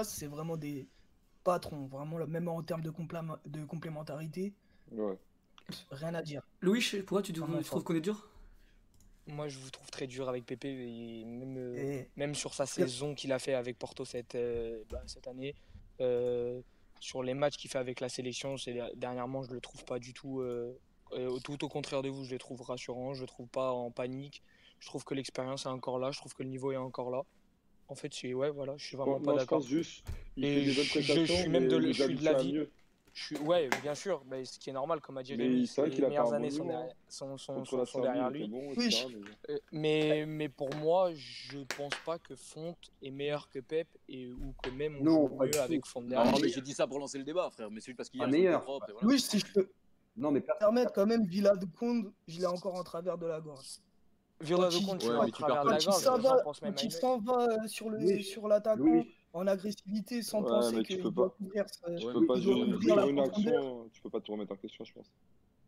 c'est vraiment des patrons. Vraiment, même en termes de, complément- de complémentarité, Ouais. rien à dire. Louis, pourquoi tu, trouves qu'on est dur? Moi, je vous trouve très dur avec Pépé, et même, euh, Et même sur sa saison qu'il a fait avec Porto cette, euh, bah, cette année. euh, sur les matchs qu'il fait avec la sélection, c'est dernièrement, je le trouve pas du tout. euh, euh, tout au contraire de vous, je le trouve rassurant, je le trouve pas en panique. Je trouve que l'expérience est encore là, je trouve que le niveau est encore là. En fait, c'est ouais, voilà, je suis vraiment pas je d'accord. pense juste, il Et fait des bonnes je- je prestations, suis même de- je suis de l'avis-. Je suis, ouais, bien sûr, mais ce qui est normal, comme a dit Mais Rémi, c'est vrai les qu'il a meilleures années sont, niveau, derrière, sont, sont- sont- sont derrière lui. Oui, mais- Euh, Mais, mais pour moi, je pense pas que Fonte est meilleur que Pep et, ou que même on Non, joue mieux avec Fonte Non, derrière. mais j'ai dit ça pour lancer le débat, frère. Mais c'est juste parce qu'il y a Pas un meilleur. propre. et voilà. Louis, si je peux Non, mais me permettre, quand même, Villa de Conde, je l'ai encore en travers de la gorge. Villa de Ouais, tu tu à travers perds de la gorge, quand il s'en va euh, sur le Louis, sur l'attaquant. En agressivité sans Ouais, penser mais tu peux pas- Tu peux pas jouer une profondeur. action, tu peux pas tout remettre en question, je pense.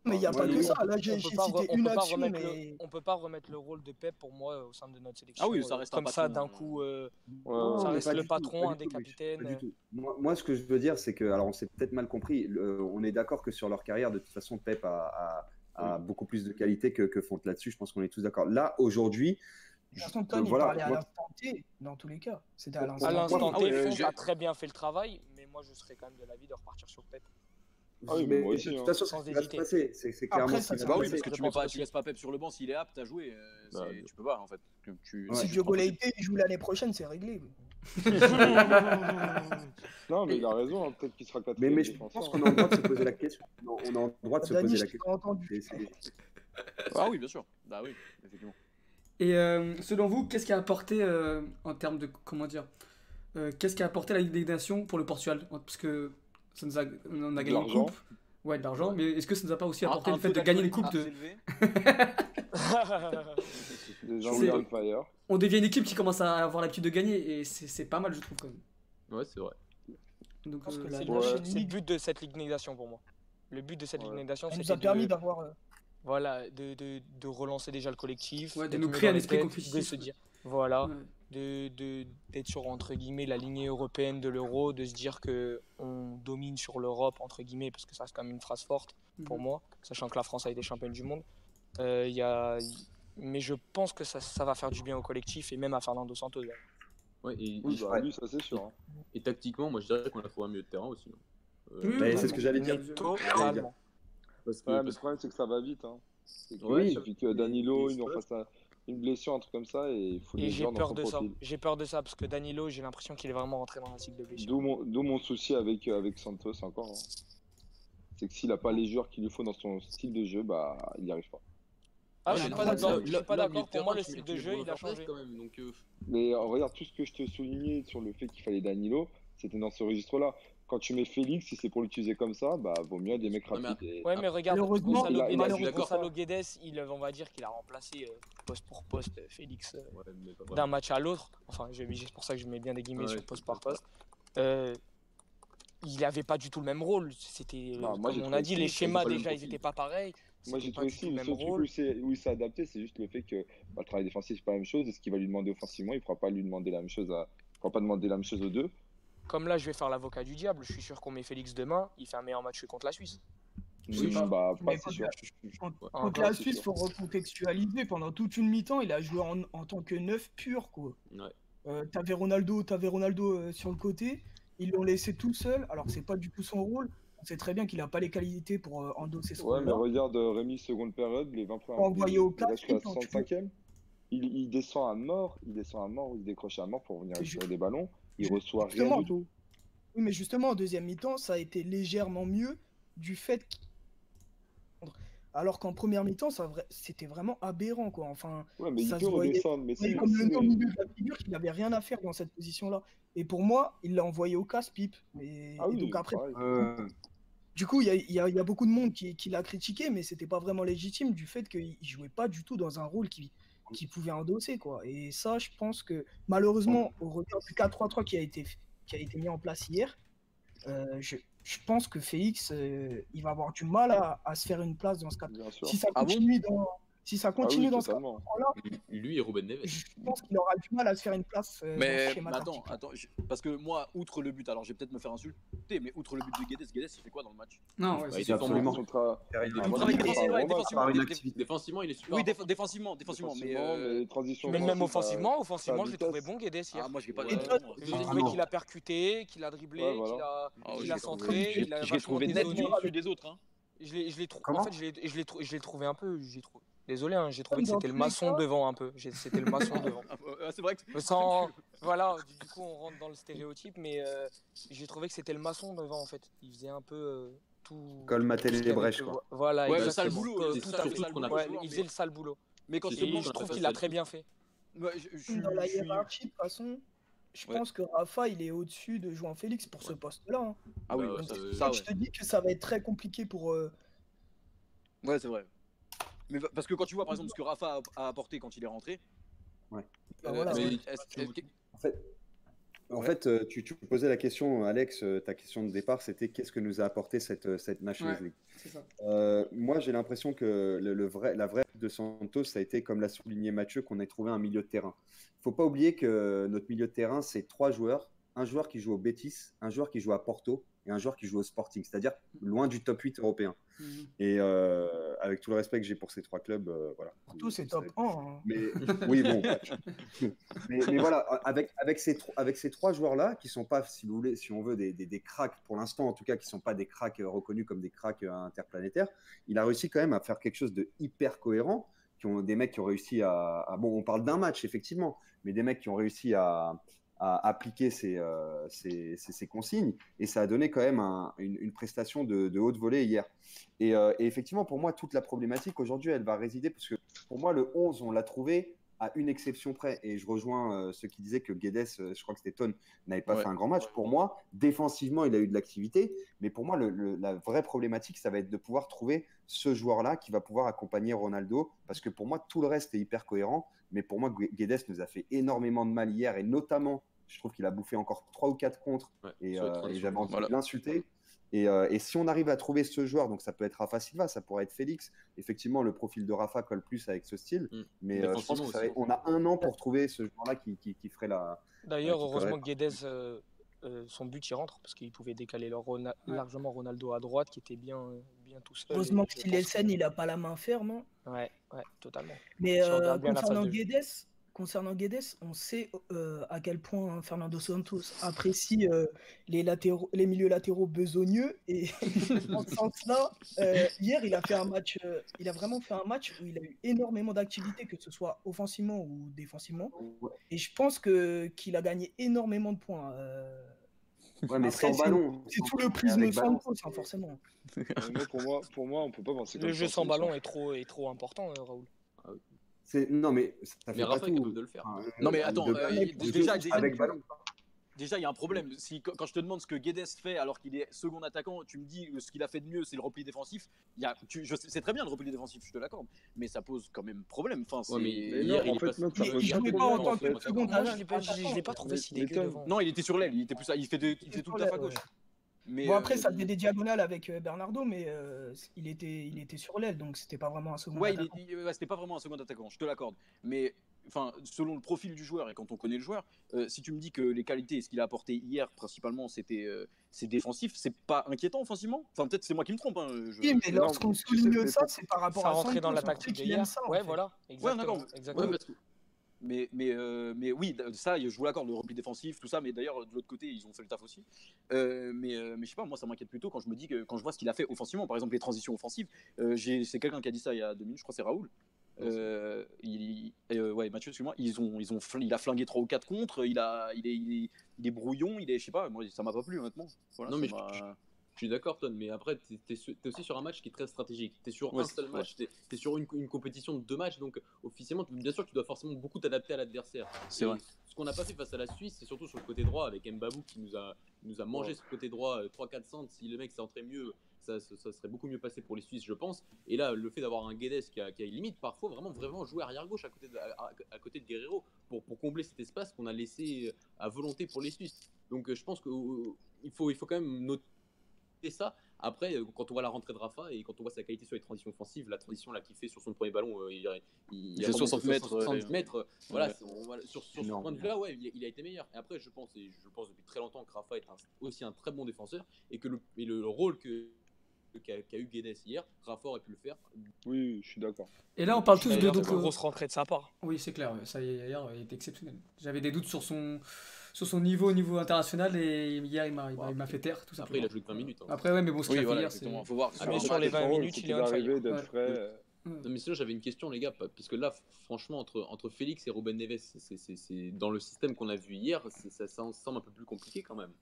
Mais il n'y a Ouais, pas que ça. Là, on j'ai peut j'ai pas, cité une action, remettre mais le, on peut pas remettre le rôle de Pep pour moi au sein de notre sélection. Ah oui, ça euh, reste un comme ça d'un coup. euh, Ouais, Non, ça reste le tout, patron, un des capitaines. pas du tout. Moi, moi, ce que je veux dire, c'est que, alors on s'est peut-être mal compris, le- on est d'accord que sur leur carrière, de toute façon, Pep a, a- a beaucoup plus de qualité que, que Fonte là-dessus, je pense qu'on est tous d'accord. Là, aujourd'hui, façon, je- Ton, il voilà, parlait à moi- l'instant T, dans tous les cas. C'était à l'instant À pour- l'instant moi, T, euh, a très bien fait le travail, mais moi je serais quand même de l'avis de repartir sur Pep. Ah oui, mais mais moi de aussi, toute hein. façon, Sans c'est ce qui va se hésiter. passer. C'est clairement ça, ce qui va Bah oui, parce que tu, mets pas, tu laisses pas Pep sur le banc s'il est apte à jouer. euh, Bah, tu peux pas en fait. Tu, Ouais. Si tu Diogo Leite il joue l'année prochaine, c'est réglé. Non, mais il a raison, hein, peut-être qu'il sera Mais, quatrième mais je pense qu'on a le droit de se poser la question. Non, On a le droit de se poser la question. Ah oui, bien sûr. Bah oui, effectivement. Et euh, selon vous, qu'est-ce qui a apporté euh, en termes de comment dire euh, Qu'est-ce qui a apporté la Ligue des Nations pour le Portugal? Parce que ça nous a, on a De gagné une l'argent. coupe. Ouais, de l'argent. Mais est-ce que ça nous a pas aussi apporté le fait de gagner une coupe de C'est- on devient une équipe qui commence à avoir l'habitude de gagner et c'est c'est pas mal, je trouve quand même. Ouais, c'est vrai. Donc, pense euh, que la- C'est c'est- le, Ouais. c'est le but de cette Ligue des Nations pour moi. Le but de cette Ouais. Ligue des Nations, Elle nous a permis de, d'avoir. Voilà, de, de, de relancer déjà le collectif, Ouais, de nous créer un esprit compétitif. de se dire, voilà, ouais. de de- d'être sur entre guillemets la lignée européenne de l'euro, de se dire que on domine sur l'Europe entre guillemets parce que ça c'est quand même une phrase forte pour Mhm. moi, sachant que la France a été championne du monde. Euh, il y a, mais je pense que ça, ça va faire du bien au collectif et même à Fernando Santos. d'ailleurs. Ouais, et, Oui, et- bah, lui, ça c'est sûr. hein. et tactiquement, moi je dirais qu'on a trouvé un milieu de terrain aussi. hein. Euh, Oui, Bah, c'est ce que j'allais dire. Totalement. Parce que, Ouais, parce le problème, c'est que ça va vite. Hein. Que Ouais, il suffit que Danilo, il nous se fasse un- une blessure, un truc comme ça, et il faut Et des j'ai joueurs dans peur son de ça. J'ai peur de ça parce que Danilo, j'ai l'impression qu'il est vraiment rentré dans un cycle de blessure. D'où mon, d'où mon souci avec, euh, avec Santos encore. hein. C'est que s'il a pas les joueurs qu'il lui faut dans son style de jeu, bah il n'y arrive pas. Ah, Ouais, je suis mais pas d'accord. Je suis pas Pour moi, le style de jeu, il a changé. quand même. Donc, euh, Mais euh, regarde, tout ce que je te soulignais sur le fait qu'il fallait Danilo, c'était dans ce registre-là. Quand tu mets Félix, si c'est pour l'utiliser comme ça, bah vaut mieux des mecs Ouais, rapides. et- Ouais, mais regarde, Malheureusement, Gonzalo, il a- il a- Guedes-. Gonzalo il, on va dire qu'il a remplacé euh, poste pour poste euh, Félix euh, ouais, d'un match à l'autre. Enfin, c'est pour ça que je mets bien des guillemets Ouais, sur poste par poste. Euh, il n'avait pas du tout le même rôle. C'était, comme on a dit, les schémas déjà, ils n'étaient pas pareils. Moi j'ai trouvé aussi le même rôle. il s'est- où il s'est adapté, c'est juste le fait que bah, le travail défensif c'est pas la même chose et ce qu'il va lui demander offensivement, il ne pourra pas lui demander la même chose à... il pourra pas demander la même chose aux deux. Comme là, je vais faire l'avocat du diable. Je suis sûr qu'on met Félix demain. Il fait un meilleur match que contre la Suisse. Oui, pas. bah Mais pas sûr. Contre, contre Ouais, la Suisse, il sûr. faut recontextualiser. Pendant toute une mi-temps, il a joué en, en tant que neuf pur. Quoi. Ouais. Euh, t'avais Ronaldo, t'avais Ronaldo euh, sur le côté. Ils l'ont laissé tout seul. Alors c'est pas du tout son rôle. On sait très bien qu'il a pas les qualités pour euh, endosser ce Ouais, mais regarde Rémi, seconde période, les 20 premières Envoyé au il reste casque, à quand tu 65e. Il, il descend à mort, il descend à mort, il se décroche à mort pour venir ju- des ballons. Il reçoit rien justement. du tout. Oui, mais justement, en deuxième mi-temps, ça a été légèrement mieux du fait qu'il- Alors qu'en première mi-temps, c'était vraiment aberrant, quoi. Enfin, Ouais, mais Ça il se voyait. Mais comme le de la figure qu'il n'avait rien à faire dans cette position-là. Et pour moi, il l'a envoyé au casse-pipe. Et, Ah et oui, donc après. Euh, du coup, il y a, y y beaucoup de monde qui, qui l'a critiqué, mais c'était pas vraiment légitime du fait qu'il jouait pas du tout dans un rôle qui, qu'il pouvait endosser. Quoi. Et ça, je pense que malheureusement, au regard du 4-3-3 qui, a été, qui a été mis en place hier, euh, je, je pense que Félix, euh, il va avoir du mal à, à se faire une place dans ce cadre. Si ça Ah continue dans, si ça Ah continue oui, dans ce cadre-là, Lui et Ruben Neves. je pense qu'il aura du mal à se faire une place euh, dans ce Mais, mais attends, attends, je- parce que moi, outre le but, alors je vais peut-être me faire insulter, mais outre le but de Guedes, Guedes il fait quoi dans le match? Non, ouais, Bah, c'est il défend absolument. beaucoup. défensivement, il est super. Oui, défensivement, défensivement, mais. Défensivement, euh, même offensivement, offensivement, je l'ai trouvé bon Guedes hier. Ah, moi, je l'ai pas J'ai trouvé Ah, trouvé qu'il a percuté, qu'il a dribblé, qu'il a, centré, a Je l'ai vachement trouvé nettement au-dessus des autres. Hein. Je l'ai, je l'ai trou- Comment en fait, je l'ai, trouvé un peu. j'ai Désolé, hein, j'ai trouvé que c'était le maçon devant un peu. C'était le maçon devant. Ah, c'est vrai que. Sans, voilà, du, du coup on rentre dans le stéréotype, mais euh, j'ai trouvé que c'était le maçon devant en fait. Il faisait un peu euh, tout. Colmater les brèches, que- quoi. Voilà, Ouais, le sale boulot, tout ça, à fait. Ouais, il faisait le sale boulot. Mais quand C'est je trouve qu'il a très bien fait. Ouais, je, Dans la hiérarchie, de toute façon, je pense que Rafa, il est au-dessus de João Félix pour ce poste-là. hein. Ah oui, ça, Je te dis que ça va être très compliqué pour. euh, Ouais, c'est vrai. Mais parce que quand tu vois par exemple ce que Rafa a, apporté quand il est rentré. Bah euh, voilà, ouais. est-ce que- En fait, en Ouais. fait euh, tu, tu posais la question, Alex, euh, ta question de départ, c'était qu'est-ce que nous a apporté cette, euh, cette Nations Ouais. League C'est ça. Euh, Moi, j'ai l'impression que le, le vrai, la vraie de Santos, ça a été, comme l'a souligné Mathieu, qu'on ait trouvé un milieu de terrain. Il faut pas oublier que notre milieu de terrain, c'est trois joueurs. Un joueur qui joue au Betis, un joueur qui joue à Porto et un joueur qui joue au Sporting, c'est-à-dire loin du top 8 européen. Mhm. Et euh, avec tout le respect que j'ai pour ces trois clubs, euh, voilà. Surtout, c'est Vous top savez. 1. hein. Mais oui, bon. mais, mais voilà, avec, avec ces, avec ces trois joueurs-là, qui sont pas, si vous voulez, si on veut, des, des, des cracks, pour l'instant en tout cas, qui sont pas des cracks reconnus comme des cracks interplanétaires, il a réussi quand même à faire quelque chose de hyper cohérent. Qui ont, des mecs qui ont réussi à, à- Bon, on parle d'un match, effectivement, mais des mecs qui ont réussi à, à appliquer ces, euh, ces, ces- ces consignes. Et ça a donné quand même un- une, une prestation de, de haute volée hier. Et, euh, et effectivement, pour moi, toute la problématique aujourd'hui, elle va résider, parce que pour moi, le 11, on l'a trouvé à une exception près. Et je rejoins euh, ceux qui disaient que Guedes, euh, je crois que c'était Ton, n'avait pas Ouais. fait un grand match. Pour moi, défensivement, il a eu de l'activité. Mais pour moi, le- le- la vraie problématique, ça va être de pouvoir trouver ce joueur-là qui va pouvoir accompagner Ronaldo. Parce que pour moi, tout le reste est hyper cohérent. Mais pour moi, Gu- Guedes nous a fait énormément de mal hier. Et notamment, je trouve qu'il a bouffé encore 3 ou 4 contre. Ouais, Et, euh, et j'avais envie Voilà. de l'insulter. Et, euh, et si on arrive à trouver ce joueur, donc ça peut être Rafa Silva, ça pourrait être Félix. Effectivement, le profil de Rafa colle plus avec ce style. Mm. Mais euh, je pense Défensivement que ça aussi. va- on a un an pour trouver ce joueur-là qui, qui, qui ferait la. D'ailleurs, heureusement que Guedes, euh, euh, son but il rentre parce qu'il pouvait décaler leur Rona- largement Ronaldo à droite qui était bien, euh, bien tout seul. Heureusement que Silesen, il a pas la main ferme. hein. Ouais, ouais, totalement. Mais euh, concernant. Guedes, concernant Guedes, on sait euh, à quel point Fernando Santos apprécie euh, les, latéraux, les milieux latéraux besogneux. Et dans ce sens-là, euh, hier, il a fait un match. euh, il a vraiment fait un match où il a eu énormément d'activité, que ce soit offensivement ou défensivement. Et je pense que qu'il a gagné énormément de points. euh, Ouais, mais Après, sans c'est- ballon. C'est sans- tout le prisme ballon. Santos, hein, forcément. Mais pour, moi, pour moi, on peut pas penser Le jeu sans ballon est trop, est trop important, euh, Raoul. C'est- Non, mais ça fait Mais pas Rafa est tout. capable de le faire. Enfin, Non, mais euh, attends, euh, il- déjà- de- déjà- avec ballon. Déjà, il y a un problème. Si, quand je te demande ce que Guedes fait alors qu'il est second attaquant, tu me dis ce qu'il a fait de mieux, c'est le repli défensif. Il y a, tu, je sais- c'est très bien le repli défensif, je te l'accorde. Mais ça pose quand même problème. Enfin, c'est- Ouais, mais hier, non, il en est fait, non, Il- pas en tant que second Moi, je l'ai pas, l'ai trouvé si dégueu devant. Non, il était sur l'aile. Il était plus, il fait de, il faisait tout le taf à gauche. Mais Bon, après, euh, ça faisait des diagonales avec euh, Bernardo, mais euh, il, était, il était sur l'aile, donc c'était pas vraiment un second Ouais, attaquant. ouais, c'était pas vraiment un second attaquant, je te l'accorde. Mais enfin, selon le profil du joueur et quand on connaît le joueur, euh, si tu me dis que les qualités et ce qu'il a apporté hier, principalement, c'était euh, c'est défensif, c'est pas inquiétant offensivement? Enfin, peut-être c'est moi qui me trompe. Hein, je- Oui, mais lorsqu'on souligne ça, c'est par rapport Ça à rentrait dans la tactique d'hier. ça, en Ouais, fait. voilà, exactement. d'accord. exactement. Ouais, parce que- Mais, mais, euh, mais oui, ça, je vous l'accorde, le repli défensif, tout ça, mais d'ailleurs, de l'autre côté, ils ont fait le taf aussi. Euh, mais, euh, mais je sais pas, moi, ça m'inquiète plutôt quand je me dis que, quand je vois ce qu'il a fait offensivement, par exemple, les transitions offensives. euh, c'est quelqu'un qui a dit ça il y a deux minutes, je crois que c'est Raoul. Euh, il, euh, ouais, Mathieu, excuse-moi, ils ont, ils ont, il a flingué 3 ou 4 contre, il, a, il, est, il, est, il est brouillon, il est, je sais pas, moi, ça m'a pas plu, honnêtement. Voilà, Non, mais je- Je suis d'accord, Ton, mais après, tu es, aussi sur un match qui est très stratégique. Tu es sur Ouais, un seul match, tu es, sur une, une compétition de deux matchs, donc officiellement, bien sûr, tu dois forcément beaucoup t'adapter à l'adversaire. C'est vrai. Ce qu'on n'a pas fait face à la Suisse, c'est surtout sur le côté droit, avec Mbabou qui nous a, nous a mangé Ouais. ce côté droit 3-4 centres. Si le mec s'est entré mieux, ça, ça- ça serait beaucoup mieux passé pour les Suisses, je pense. Et là, le fait d'avoir un Guedes qui a, qui a limite parfois vraiment, vraiment joué arrière gauche à côté de, à, à côté de Guerrero pour, pour combler cet espace qu'on a laissé euh, à volonté pour les Suisses. Donc euh, je pense qu'il faut, il faut quand même noter ça. Après, euh, quand on voit la rentrée de Rafa et quand on voit sa qualité sur les transitions offensives, la transition là qu'il fait sur son premier ballon, euh, il, il, Il a fait vraiment 60 mètres, 60 euh, mètres, voilà, on sur, sur ce point de vue-là, ouais, il, il a été meilleur. Et après, je pense, et je pense depuis très longtemps que Rafa est un- aussi un très bon défenseur et que le, et le rôle que qu'a qu'a eu Guedes hier, Rafa aurait pu le faire. Oui, je suis d'accord. Et là, on parle tous de. Donc, une euh, grosse rentrée de sa part. Oui, c'est clair, ça hier il était exceptionnel. J'avais des doutes sur son, sur son niveau au niveau international et hier il m'a fait taire tout Après, il simplement. a joué que 20 minutes. hein. Après, ouais, mais bon, ce qu'il Oui, a fait voilà, hier, c'est. exactement. Faut voir. Ah, mais sur les match, 20 Rôle, minutes, il est arrivé d'être Ouais. frais. euh, Non, mais sinon, j'avais une question, les gars, pa- puisque là, franchement, entre, entre Félix et Ruben Neves, c'est- dans le système qu'on a vu hier, ça semble un peu plus compliqué quand même.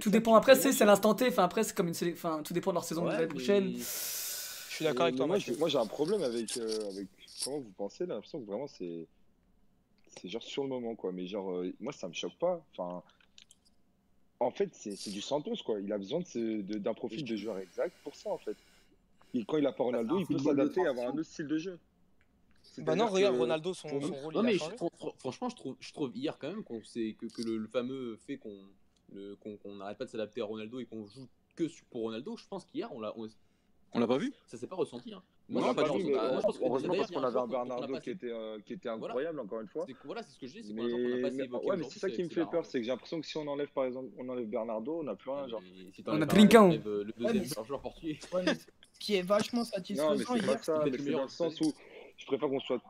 Tout dépend. Après, c'est l'instant T. Enfin, après, c'est comme une Enfin, tout dépend de leur saison de Ouais, l'année prochaine. Je suis d'accord avec toi, moi, je- moi, j'ai un problème avec, euh, avec comment vous pensez. Là, l'impression que vraiment c'est c'est genre sur le moment quoi. Mais genre euh, moi ça me choque pas. Enfin, en fait c'est c'est du Santos quoi. Il a besoin d'un profil de joueur exact pour ça en fait. Et quand il a pas Ronaldo, un il peut s'adapter et avoir un autre style de jeu. Bah non, regarde, que- Ronaldo, son, son rôle, Non, il a mais changé. fr- fr- franchement, je trouve, je trouve hier quand même qu'on sait que, que le, le fameux fait qu'on qu'on qu'on n'arrête pas de s'adapter à Ronaldo et qu'on joue que pour Ronaldo, je pense qu'hier, on l'a, on- On l'a pas vu? Ça s'est pas ressenti. Hein. Moi, je on l'ai l'a pas pas vu, mais moi, je pense que heureusement parce qu'on avait un Bernardo pas qui était, euh, qui était Voilà. incroyable encore une fois. C'est que- Voilà, c'est ce que je dis, c'est Mais, qu'on n'a pas assez mais- évoqué ouais, mais c'est ça qui me fait peur, c'est que j'ai l'impression que si on enlève par exemple, on enlève Bernardo, on n'a plus rien. Genre. Et si On a Trincão. Euh, le deuxième joueur- joueur portugais. Ce qui est vachement Non, mais satisfaisant c'est pas ça, mais c'est dans le sens où je préfère qu'on soit.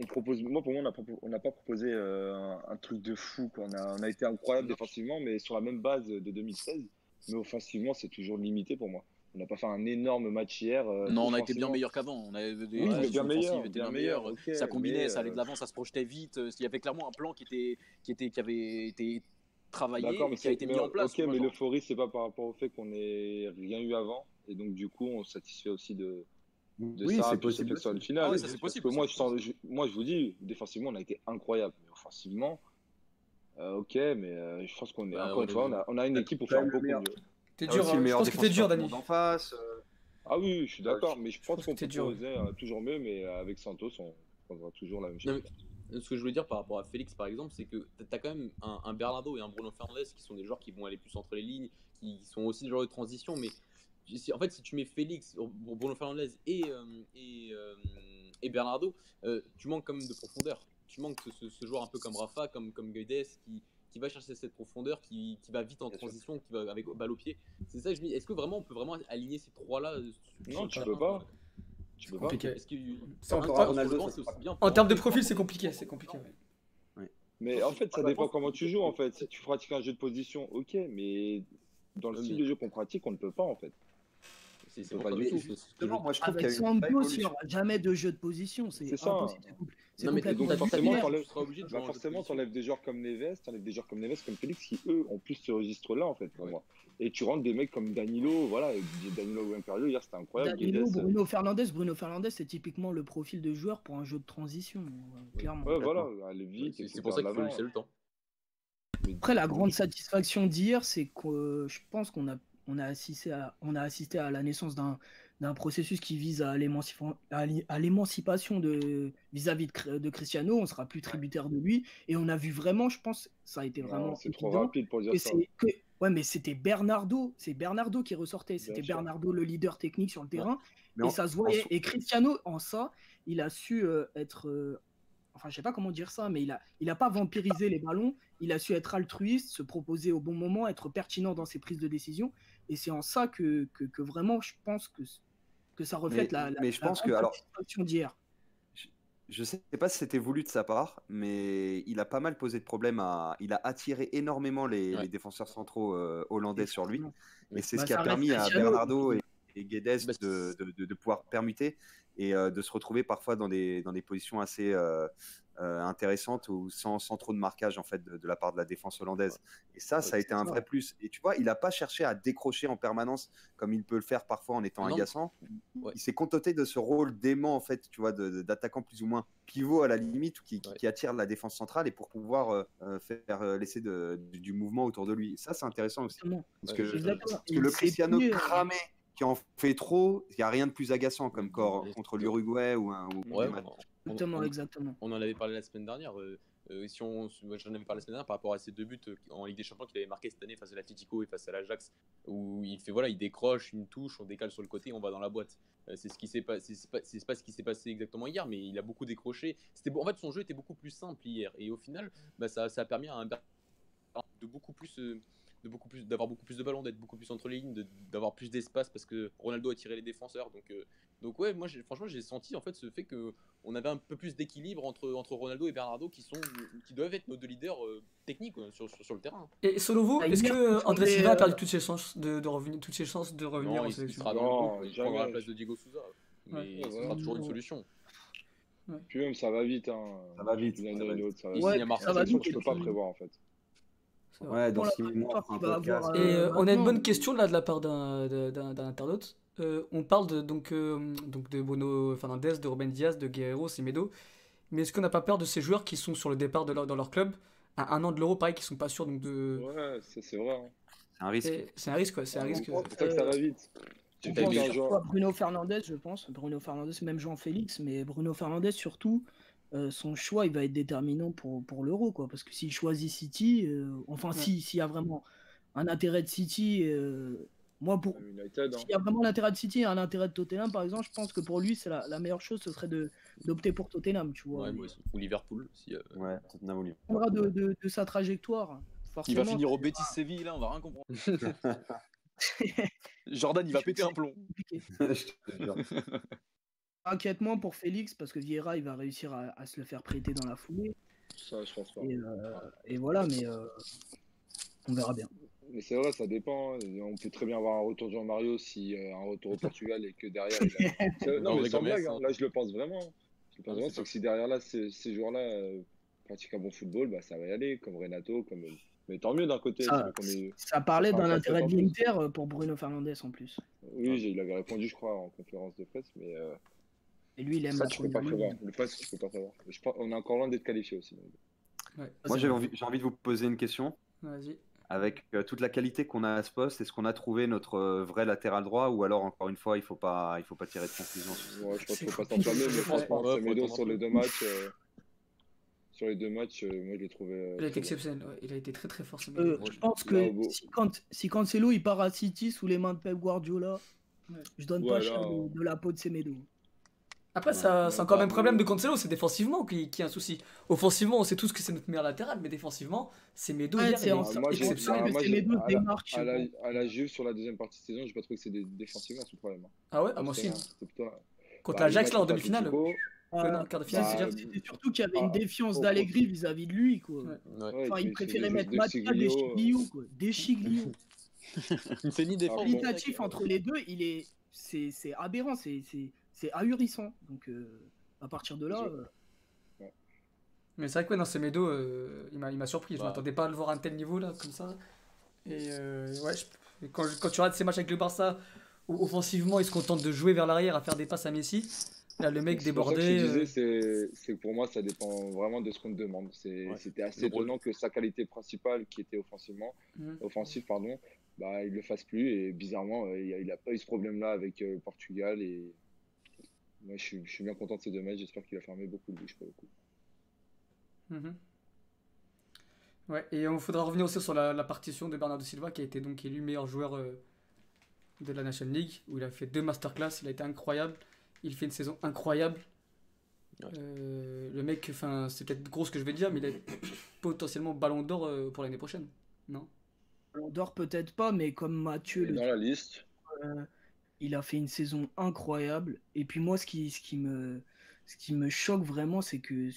On propose, moi pour moi, on n'a pas, proposé euh, un, un truc de fou. Quoi. On, a, on a été incroyable défensivement, mais sur la même base de 2016. Mais offensivement, c'est toujours limité pour moi. On n'a pas fait un énorme match hier. euh, Non, on a été bien meilleur qu'avant. On avait des Oui, bien meilleur, bien meilleur. ça combinait, mais, ça allait euh, de l'avant, ça se projetait vite. euh, Il y avait clairement un plan qui était, qui était, qui avait été travaillé, D'accord, mais qui a été mis en place. Ok, mais l'euphorie, c'est pas par rapport au fait qu'on ait rien eu avant. Et donc, du coup, on se satisfait aussi de, de Oui, ça. c'est puis possible. fait sur une finale. Ah ouais, ça, Parce c'est que possible, moi, ça, je, sens- je- moi, je vous dis, défensivement, on a été incroyable. Mais offensivement, euh, ok, mais euh, je pense qu'on est, Bah, encore on une a fois, on a, on a une équipe pour faire beaucoup mieux. T'es T'as dur. hein. Je pense que t'es dur, Dani. en face. euh, Ah oui, oui, je suis d'accord, mais je pense pense que qu'on dur, proposait euh, toujours mieux, mais euh, avec Santos, on prendra toujours la même chose. Ce que je veux dire par rapport à Félix, par exemple, c'est que tu as quand même un, un Bernardo et un Bruno Fernandes qui sont des joueurs qui vont aller plus entre les lignes, qui sont aussi des joueurs de transition. Mais en fait, si tu mets Félix, Bruno Fernandes et, euh, et, euh, et Bernardo, euh, tu manques quand même de profondeur. Tu manques ce, ce- ce joueur un peu comme Rafa, comme, comme Guedes, qui, qui va chercher cette profondeur, qui, qui va vite en Bien sûr. transition, qui va avec balle au pied. C'est ça que je me dis. Est-ce que vraiment on peut vraiment aligner ces trois-là euh, Non, tu peux pas. Tu peux pas. Compliqué. Que Ça, Ronaldo, ça bien En termes de profil, c'est compliqué. C'est compliqué. ouais. Mais en fait, ça dépend comment tu joues. En fait, si tu pratiques un jeu de position, ok, mais dans le style de jeu qu'on pratique, on ne peut pas en fait. C'est Pas du que tout. Justement, moi, je trouve qu'il y avec a il n'y aura jamais de jeu de position. C'est C'est ça. Non, mais donc forcément, bah, forcément, t'enlèves des joueurs comme Neves, t'enlèves des joueurs comme Neves, comme Félix, qui eux ont plus ce registre-là en fait pour moi. Et tu rentres des mecs comme Danilo, voilà, Danilo ou Imperio, hier c'était incroyable. Danilo, Bruno Fernandes, Bruno Fernandes, c'est typiquement le profil de joueur pour un jeu de transition, euh, clairement. Ouais, voilà, vite. C'est pour ça qu'il faut laisser le temps. Mais- Après, la grande satisfaction d'hier, c'est que euh, je pense qu'on a, on a, assisté à, on a assisté à la naissance d'un d'un processus qui vise à l'émancipa- à l'é- à l'émancipation de vis-à-vis de, de Cristiano. On sera plus tributaire de lui. Et on a vu vraiment, je pense, ça a été vraiment C'est trop rapide pour dire ça. que- ouais, mais c'était Bernardo, c'est Bernardo qui ressortait. C'était. Bernardo le leader technique sur le terrain. Mais et en- ça se voyait. Et Cristiano, en ça, il a su euh, être. euh, enfin, je sais pas comment dire ça, mais il a, il a pas vampirisé les ballons. Il a su être altruiste, se proposer au bon moment, être pertinent dans ses prises de décision. Et c'est en ça que, que, que vraiment, je pense que, que ça reflète Mais- la, la, mais je la pense que, alors- d'hier. Je sais pas si c'était voulu de sa part, mais il a pas mal posé de problèmes. À... Il a attiré énormément les, Ouais. les défenseurs centraux euh, hollandais sur lui. Et c'est Bah, ce qui a permis à. Bernardo et, et Guedes Bah, de, de- de- de pouvoir permuter et euh, de se retrouver parfois dans des, dans des positions assez euh, euh, intéressantes ou sans, sans trop de marquage en fait de, de la part de la défense hollandaise. Et ça, ça a été un vrai plus. Et tu vois, il n'a pas cherché à décrocher en permanence comme il peut le faire parfois en étant Non. agaçant. Ouais. Il s'est contenté de ce rôle d'aimant en fait, tu vois, d'attaquant plus ou moins pivot à la limite, qui, qui- Ouais. qui attire la défense centrale et pour pouvoir euh, faire euh, laisser de- du, du mouvement autour de lui. Ça, c'est intéressant aussi. Parce que, parce que le Cristiano cramé qui en fait trop, il n'y a rien de plus agaçant comme corps contre l'Uruguay ou un. ou Ouais, on- Exactement, on- exactement. On en avait parlé la semaine dernière. euh, euh, si on, j'en avais parlé la semaine dernière par rapport à ces deux buts euh, en Ligue des Champions qu'il avait marqué cette année face à l'Atletico et face à l'Ajax, où il fait voilà, il décroche une touche, on décale sur le côté, on va dans la boîte. Euh, c'est ce qui s'est pas, c'est c'est pas, c'est pas ce qui s'est passé exactement hier, mais il a beaucoup décroché. C'était en fait son jeu était beaucoup plus simple hier et au final, bah, ça, ça a permis à un de beaucoup plus euh, de beaucoup plus d'avoir beaucoup plus de ballons d'être beaucoup plus entre les lignes de- d'avoir plus d'espace parce que Ronaldo a tiré les défenseurs donc euh, donc ouais moi j'ai- franchement j'ai senti en fait ce fait que on avait un peu plus d'équilibre entre, entre Ronaldo et Bernardo qui sont qui doivent être nos deux leaders euh, techniques quoi, sur, sur, sur le terrain. Et selon vous, Ah, est-ce que André Silva a euh, perdu toutes ses chances de, de revenir, toutes ses chances de revenir Non, en il, sélection sera dans le groupe, il jamais. prendra la place de Diego Souza. Mais Ouais. ce sera toujours une Ouais. solution. Puis même, ça va vite. Hein. Ça va vite, ça va et vite. l'autre, ça va Il vite. à ça Marseille. va C'est une vite, que je peux pas prévoir en fait. Ouais, dans Voilà, 6 mois, on un podcast. Et euh, Euh, on a une bonne maintenant- question là de la part d'un de- d'un- d'un internaute. Euh, on parle de, donc, euh, donc de Bruno Fernandes, de Ruben Diaz, de Guerrero, Semedo. Mais est-ce qu'on n'a pas peur de ces joueurs qui sont sur le départ de leur, dans leur club? À un an de l'euro, pareil, qui sont pas sûrs donc de. Ouais, ça, c'est vrai. hein. C'est un risque. C'est un risque, quoi. C'est un risque. C'est pour ça que ça va vite. Bruno Fernandez, je pense. Bruno Fernandez, même Jean-Félix, mais Bruno Fernandez surtout. Euh, son choix, il va être déterminant pour, pour l'Euro, quoi. Parce que s'il choisit City, euh, enfin, Ouais. si- s'il y a vraiment un intérêt de City, euh, moi, pour, United. hein. s'il y a vraiment l'intérêt de City et un intérêt de Tottenham, par exemple, je pense que pour lui, c'est la, la meilleure chose, ce serait de d'opter pour Tottenham, tu vois. Ouais. Ou Liverpool. Si, euh, Ouais, Tottenham ou Liverpool. dépendra de, de- de sa trajectoire. Il va finir au Betis Séville, là, on va rien comprendre. Jordan, il va péter un plomb. compliqué. Je te jure. Inquiètement pour Félix, parce que Vieira, il va réussir à, à se le faire prêter dans la foulée. Ça, je pense pas. Et, euh, et voilà, mais euh, on verra bien. Mais c'est vrai, ça dépend. hein. On peut très bien avoir un retour de Jean-Mario si euh, un retour au Portugal et que derrière. Il a... C'est- Non, mais sans blague, hein. hein. là je le pense vraiment. Je le pense Ah, vraiment, c'est que si derrière là, ces, ces joueurs-là euh, pratiquent un bon football, bah, ça va y aller, comme Renato, comme. Mais tant mieux d'un côté. Ça, ça fait qu'on est- ça parlait Enfin, d'un intérêt de l'Inter pour Bruno Fernandez en plus. Oui, il avait répondu, je crois, en conférence de presse, mais euh, Et lui, il aime ça, la tu peux pas prévoir. Le pass, tu peux pas prévoir. Je pense- on est encore loin d'être qualifié aussi. Ouais. Moi, j'ai envie, j'ai envie de vous poser une question. Vas-y. Avec euh, toute la qualité qu'on a à ce poste, est-ce qu'on a trouvé notre euh, vrai latéral droit ou alors, encore une fois, il ne faut, pas, il faut pas tirer de conclusion sur Ouais, je pense qu'il faut pas s'enflammer, mais franchement, Ouais, un sur les deux matchs, euh, sur les deux matchs, euh, moi je l'ai trouvé. euh, Il a été exceptionnel. ouais. Il a été très très fort. Euh, je pense que si, quand, si Cancelo il part à City sous les mains de Pep Guardiola, Ouais. je donne Ouais, pas là, cher de, euh, de la peau de Semedo. Après, ça, c'est encore le même problème de Cancelo, c'est défensivement qui, qui a un souci. Offensivement, on sait tous que c'est notre meilleur latéral, mais défensivement, c'est Medo Ouais, hier, c'est est exceptionnel. ah, à la-. À la, à la Juve sur la deuxième partie de saison, j'ai pas trouvé que c'était défensivement son problème. hein. Ah ouais, ah, moi aussi. C'était plutôt- Contre bah, l'Ajax, là, en demi-finale. Non, quart de finale, bah, c'est déjà. C'était surtout qu'il y avait une Ah, défiance oh, d'Allegri vis-à-vis de lui. Quoi. Ouais. Ouais. ouais, Enfin, il préférait mettre Matia des euh, Chigliou. Des Chigliou. Fait ni défense. bon. Qualitatif entre les deux, il est, c'est, c'est aberrant, c'est, c'est, ahurissant. Donc euh, à partir de là, Je- euh, Mais c'est vrai que ouais, non, c'est Medo, euh, il m'a il m'a surpris. Je Bah. m'attendais pas à le voir à un tel niveau, là, comme ça. Et euh, ouais, je- et quand, quand tu regardes ces matchs avec le Barça, où offensivement, il se contente de jouer vers l'arrière, à faire des passes à Messi. Là, le mec je débordé. c'est- pour moi, ça dépend vraiment de ce qu'on te demande. C'est- Ouais. C'était assez étonnant que sa qualité principale, qui était offensivement, Mhm. offensif, pardon, bah, il le fasse plus. Et bizarrement, euh, il n'a pas eu ce problème-là avec euh, Portugal. Et moi, je suis, je suis bien content de ces deux matchs. J'espère qu'il a fermé beaucoup de bouches pour le coup. Mhm. Ouais, et il faudra revenir aussi sur la, la partition de Bernardo Silva qui a été donc élu meilleur joueur euh, de la National League, où il a fait deux masterclass, il a été incroyable, il fait une saison incroyable. Ouais. Euh, le mec, enfin, c'est peut-être gros ce que je vais dire, mais il est potentiellement ballon d'or euh, pour l'année prochaine, non? On dort peut-être pas, mais comme Mathieu Et le dans la liste, Euh, il a fait une saison incroyable. Et puis moi, ce qui, ce qui, me, ce qui me choque vraiment, c'est que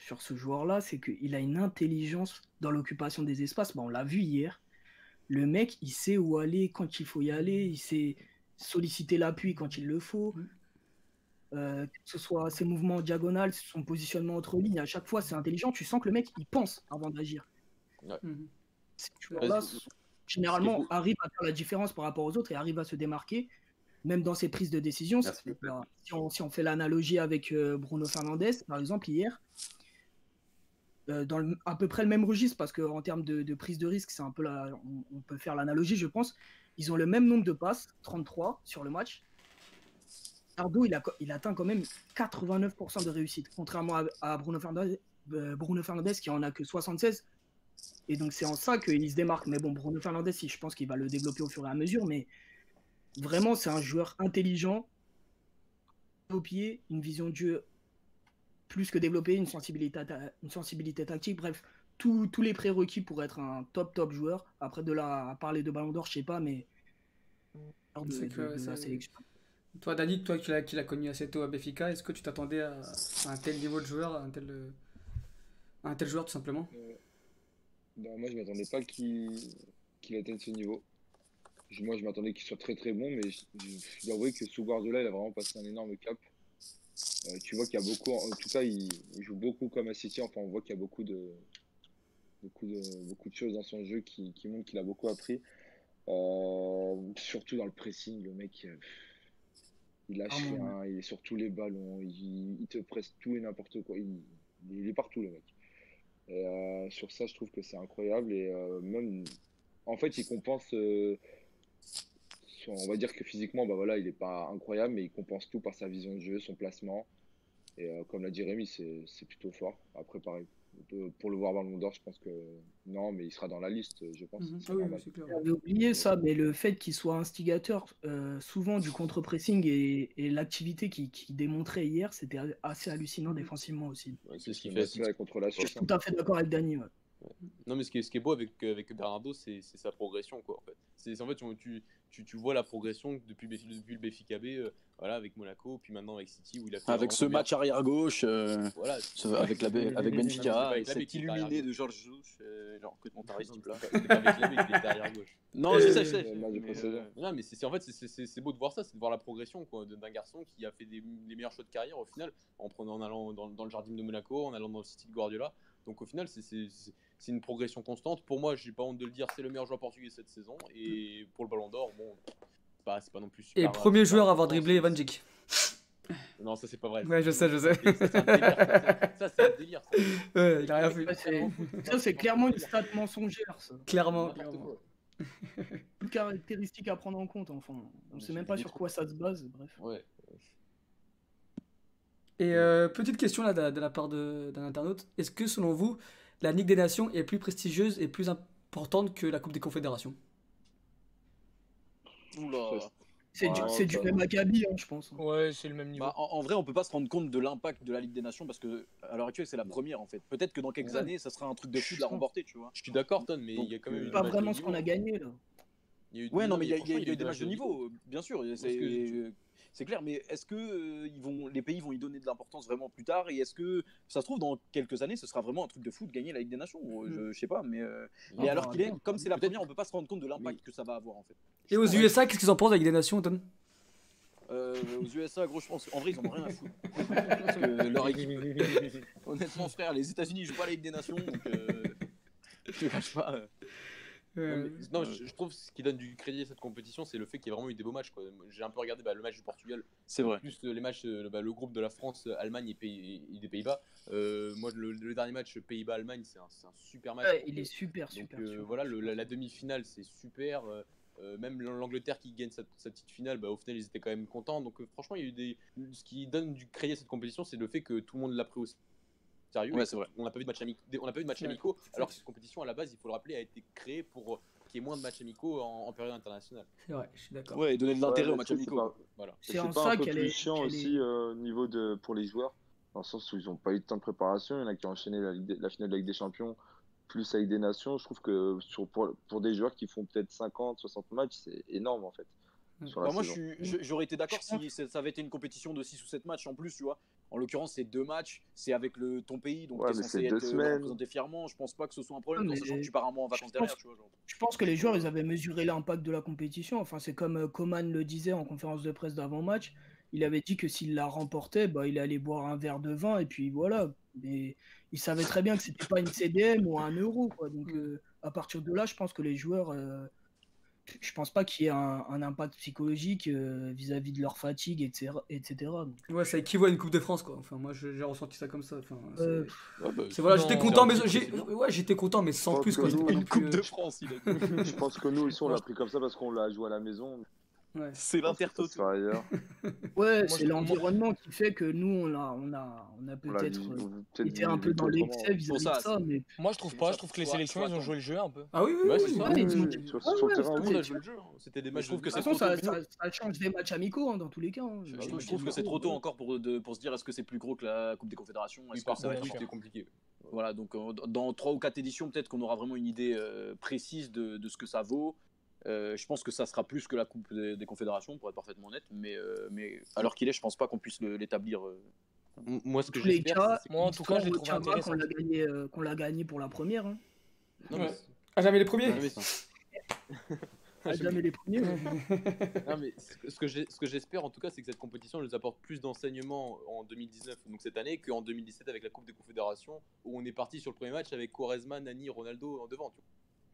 sur, ce joueur-là, c'est qu'il a une intelligence dans l'occupation des espaces. Bon, on l'a vu hier. Le mec, il sait où aller quand il faut y aller. Il sait solliciter l'appui quand il le faut. Euh, que ce soit ses mouvements en diagonale, son positionnement entre lignes, à chaque fois, c'est intelligent. Tu sens que le mec, il pense avant d'agir. Mhm. Ces joueurs-là, c'est- généralement, arrive à faire la différence par rapport aux autres et arrive à se démarquer, même dans ses prises de décision. Merci. Bah, Si on, si on fait l'analogie avec euh, Bruno Fernandez, par exemple, hier, euh, dans le- à peu près le même registre, parce qu'en termes de, de prise de risque, c'est un peu la, on, on peut faire l'analogie, je pense. ils ont le même nombre de passes, 33 sur le match. Ardo, il, a, il atteint quand même 89% de réussite, contrairement à, à Bruno, Fernandez, euh, Bruno Fernandez qui en a que 76. Et donc c'est en ça qu'il se démarque. Mais bon, Bruno Fernandez, si, je pense qu'il va le développer au fur et à mesure. Mais vraiment, c'est un joueur intelligent, au pied, une vision de jeu plus que développée, une sensibilité, ta- une sensibilité tactique. Bref, tous tous les prérequis pour être un top top joueur. Après de là à parler de Ballon d'Or, je sais pas, mais de, C'est de- que de la c'est- sélection. Toi, Dani, toi qui l'as connu assez tôt à Béfica, est-ce que tu t'attendais à, à un tel niveau de joueur, à un tel, euh, à un tel joueur tout simplement? Bah, moi, je m'attendais pas qu'il qu'il atteigne ce niveau. Je- Moi, je m'attendais qu'il soit très très bon, mais je, dois avouer que sous Guardiola, il a vraiment passé un énorme cap. Euh, tu vois qu'il y a beaucoup, en tout cas, il, il joue beaucoup comme à City. Enfin, on voit qu'il y a beaucoup de, beaucoup de, beaucoup de choses dans son jeu qui, qui montrent qu'il a beaucoup appris. Euh, surtout dans le pressing, le mec, euh, il lâche Ah, mon rien, il est sur tous les ballons, il, il te presse tout et n'importe quoi. Il, il est partout, le mec. Et euh, sur ça, je trouve que c'est incroyable. Et euh, même, en fait, il compense. euh, on va dire que physiquement, bah voilà, il n'est pas incroyable, mais il compense tout par sa vision de jeu, son placement. Et comme l'a dit Rémi, c'est plutôt fort. Après, pareil, pour le voir Ballon d'Or, je pense que non, mais il sera dans la liste, je pense. Mhm. Ah oui, clair. J'avais oublié ça, mais le fait qu'il soit instigateur euh, souvent du contre-pressing et, et l'activité qu'il démontrait hier, c'était assez hallucinant défensivement aussi. Ouais, c'est ce qui fait. match-là contre la Je suis tout à fait d'accord avec Dani. ouais. Non, mais ce qui est, ce qui est beau avec, avec Bernardo, c'est c'est sa progression, quoi, en fait. C'est en fait, tu, tu, tu, vois la progression depuis, depuis le BFIKB, euh, voilà, avec Monaco, puis maintenant avec City, où il a fait Avec ce bien. match arrière gauche, euh, Voilà, ce- avec, la, avec Avec Benfica, cet illuminé de Georges Jesus, euh, genre type là. Pas avec Labé, il était derrière gauche. Non, je sais, je sais. Le match mais, précédent. euh, Non, mais c'est en fait, c'est- c'est c'est beau de voir ça, c'est de voir la progression quoi, de- d'un garçon qui a fait des, les meilleurs choix de carrière au final, en, prenant, en allant dans, dans le jardin de Monaco, en allant dans le City de Guardiola. Donc au final, c'est- c'est une progression constante. Pour moi, j'ai pas honte de le dire, c'est le meilleur joueur portugais cette saison. Et pour le Ballon d'Or, bon, c'est pas, c'est pas non plus super. Et premier super joueur à avoir dribblé Evan Dijk. Non, ça c'est pas vrai. Ouais, je sais, je sais. Ça, c'est un délire. Ça, c'est un délire. ça. Ouais, il a rien fait. Ça, c'est clairement une stat mensongère. Ça. Clairement. Une caractéristique à prendre en compte. Enfin, on sait même pas sur quoi ça se base. Bref. Ouais. Et euh, petite question là de, de la part de- d'un internaute. Est-ce que selon vous, la Ligue des Nations est plus prestigieuse et plus importante que la Coupe des Confédérations Oula. C'est du, Ouais, c'est du ça- même acabit, hein, je pense. Ouais, c'est le même niveau. Bah, en, en vrai, on peut pas se rendre compte de l'impact de la Ligue des Nations parce que à l'heure actuelle, c'est la première en fait. Peut-être que dans quelques Ouais. années, ça sera un truc de fou de la remporter, tu vois. Je suis d'accord, Ton, mais il y a quand même eu Pas vraiment ce qu'on a gagné là. Il y a eu- Ouais, non, mais il y a, eu des matchs de niveau, euh, bien sûr. C'est que- c'est clair, mais est-ce que euh, ils vont, les pays vont y donner de l'importance vraiment plus tard? Et est-ce que ça se trouve dans quelques années, ce sera vraiment un truc de fou de gagner la Ligue des Nations je, je sais pas, mais, euh, mais alors qu'il est, comme c'est la première, on peut pas se rendre compte de l'impact que ça va avoir en fait. Et aux. USA, qu'est-ce qu'ils en pensent de la Ligue des Nations, Ton Euh, aux USA, gros, je pense. En vrai, ils en ont rien à foutre. Parce que leur équipe, honnêtement, frère, les États-Unis jouent pas la Ligue des Nations, donc euh, je te cache pas. euh, Euh, Non, je, je trouve ce qui donne du crédit à cette compétition, c'est le fait qu'il y a vraiment eu des beaux matchs. J'ai un peu regardé bah, le match du Portugal, C'est vrai. plus euh, les matchs, euh, bah, le groupe de la France, Allemagne et, Pays- et des Pays-Bas. Euh, moi, le, le dernier match Pays-Bas-Allemagne, c'est un, c'est un super match. Ouais, il est super, Donc super. euh, super. voilà, le- la, la demi-finale, c'est super. même l'Angleterre qui gagne sa, sa petite finale, bah, au final, ils étaient quand même contents. Donc euh, franchement, il y a eu des... ce qui donne du crédit à cette compétition, c'est le fait que tout le monde l'a pris au sérieux. Ouais, c'est vrai. On n'a pas vu de match amicaux, on n'a pas vu de match amicaux, alors que cette compétition, à la base, il faut le rappeler, a été créée pour euh, qu'il y ait moins de matchs amicaux en, en période internationale. C'est vrai, je suis d'accord. Ouais, et donner de l'intérêt Ouais, aux matchs amicaux. pas- Voilà. C'est C'est en pas ça un peu qu'elle plus est. chiant aussi euh, au niveau de pour les joueurs, dans le sens où ils n'ont pas eu de temps de préparation. Il y en a qui ont enchaîné la, Ligue des- la finale de la Ligue des Champions plus la Ligue des Nations. Je trouve que sur, pour, pour des joueurs qui font peut-être 50, 60 matchs, c'est énorme en fait. La Bah, moi, j'aurais été d'accord si ça avait été une compétition de 6 ou 7 matchs en plus, tu vois. En l'occurrence, c'est deux matchs, c'est avec le, ton pays, donc Ouais, t'es mais censé c'est être deux euh, semaines. représenté fièrement. Je pense pas que ce soit un problème, sachant que tu pars un mois en vacances je derrière, pense- tu vois. genre. Je pense que les joueurs, ils avaient mesuré l'impact de la compétition. Enfin, c'est comme euh, Coman le disait en conférence de presse d'avant-match. Il avait dit que s'il la remportait, bah, il allait boire un verre de vin et puis voilà. Mais il savait très bien que c'était pas une CDM ou un euro. Quoi. Donc, euh, à partir de là, je pense que les joueurs, euh, je pense pas qu'il y ait un, un impact psychologique euh, vis-à-vis de leur fatigue, etc. etc. Donc, Ouais, ça équivaut à une Coupe de France, quoi. Enfin, moi, j'ai ressenti ça comme ça. Enfin, euh, Ouais, bah, voilà, j'étais content, mais bien. ouais, j'étais content, mais sans plus, quoi. nous, Une Coupe de euh, France, il a. Je pense que nous aussi, on l'a pris comme ça parce qu'on l'a joué à la maison. Ouais. C'est l'intertoto. ouais, Moi, c'est l'environnement qui fait que nous, on a, on a, on a peut-être euh, peut-être été un peu dans l'excès vis-à-vis de ça. Mais Moi, je trouve pas. Je trouve que les sélections, ils ont joué le jeu un peu. Ah oui, oui, oui. C'était des matchs. je trouve de- que de c'est toute façon, trop ça, change des matchs amicaux hein, dans tous les cas. hein. Je, trouve que c'est trop tôt encore pour, de- pour se dire est-ce que c'est plus gros que la Coupe des Confédérations? Est-ce que ça va être compliqué. Voilà, donc euh, dans 3 ou 4 éditions, peut-être qu'on aura vraiment une idée euh, précise de, de ce que ça vaut. Euh, je pense que ça sera plus que la Coupe des, des Confédérations, pour être parfaitement honnête, mais, euh, mais à l'heure qu'il est, je pense pas qu'on puisse l'établir. euh. Moi, ce que les j'espère, cas, c'est Moi, en tout cas, je l'ai trouvé intéressant. qu'on l'a gagné, euh, qu'on l'a gagné pour la première. Hein. Non, Ouais. mais Ah, jamais les premiers jamais ça. Ah, jamais les premiers. Non, mais ce que j'espère en tout cas, c'est que cette compétition nous apporte plus d'enseignements en 2019, donc cette année, qu'en 2017 avec la Coupe des Confédérations, où on est parti sur le premier match avec Quaresma, Nani, Ronaldo en devant. tu vois.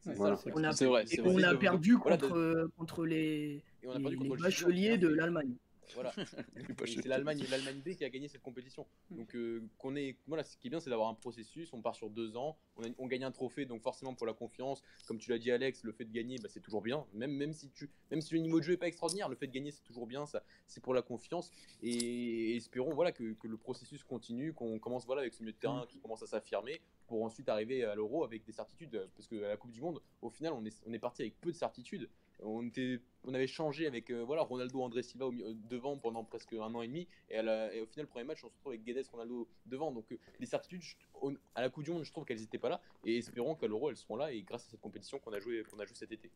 Ça. On a, C'est vrai, c'est perdu contre, euh, contre les, on bacheliers de Chili, l'Allemagne. Voilà. C'est l'Allemagne, l'Allemagne B qui a gagné cette compétition. Donc euh, qu'on est, voilà, ce qui est bien, c'est d'avoir un processus. On part sur deux ans, on, a- on gagne un trophée, donc forcément pour la confiance, comme tu l'as dit Alex, le fait de gagner, bah, c'est toujours bien. Même même si tu, même si le niveau de jeu est pas extraordinaire, le fait de gagner c'est toujours bien. Ça, c'est pour la confiance. Et espérons voilà que, que le processus continue, qu'on commence voilà avec ce milieu de terrain qui commence à s'affirmer, pour ensuite arriver à l'Euro avec des certitudes. Parce que à la Coupe du Monde, au final, on est, on est parti avec peu de certitudes. On, était, on avait changé avec euh, voilà, Ronaldo, André Silva euh, devant pendant presque un an et demi. Et, la- au final, le premier match, on se retrouve avec Guedes, Ronaldo devant. Donc euh, les certitudes, à la Coupe du Monde, je trouve qu'elles n'étaient pas là. Et espérons qu'à l'Euro, elles seront là. Et grâce à cette compétition qu'on a joué, qu'on a joué cet été.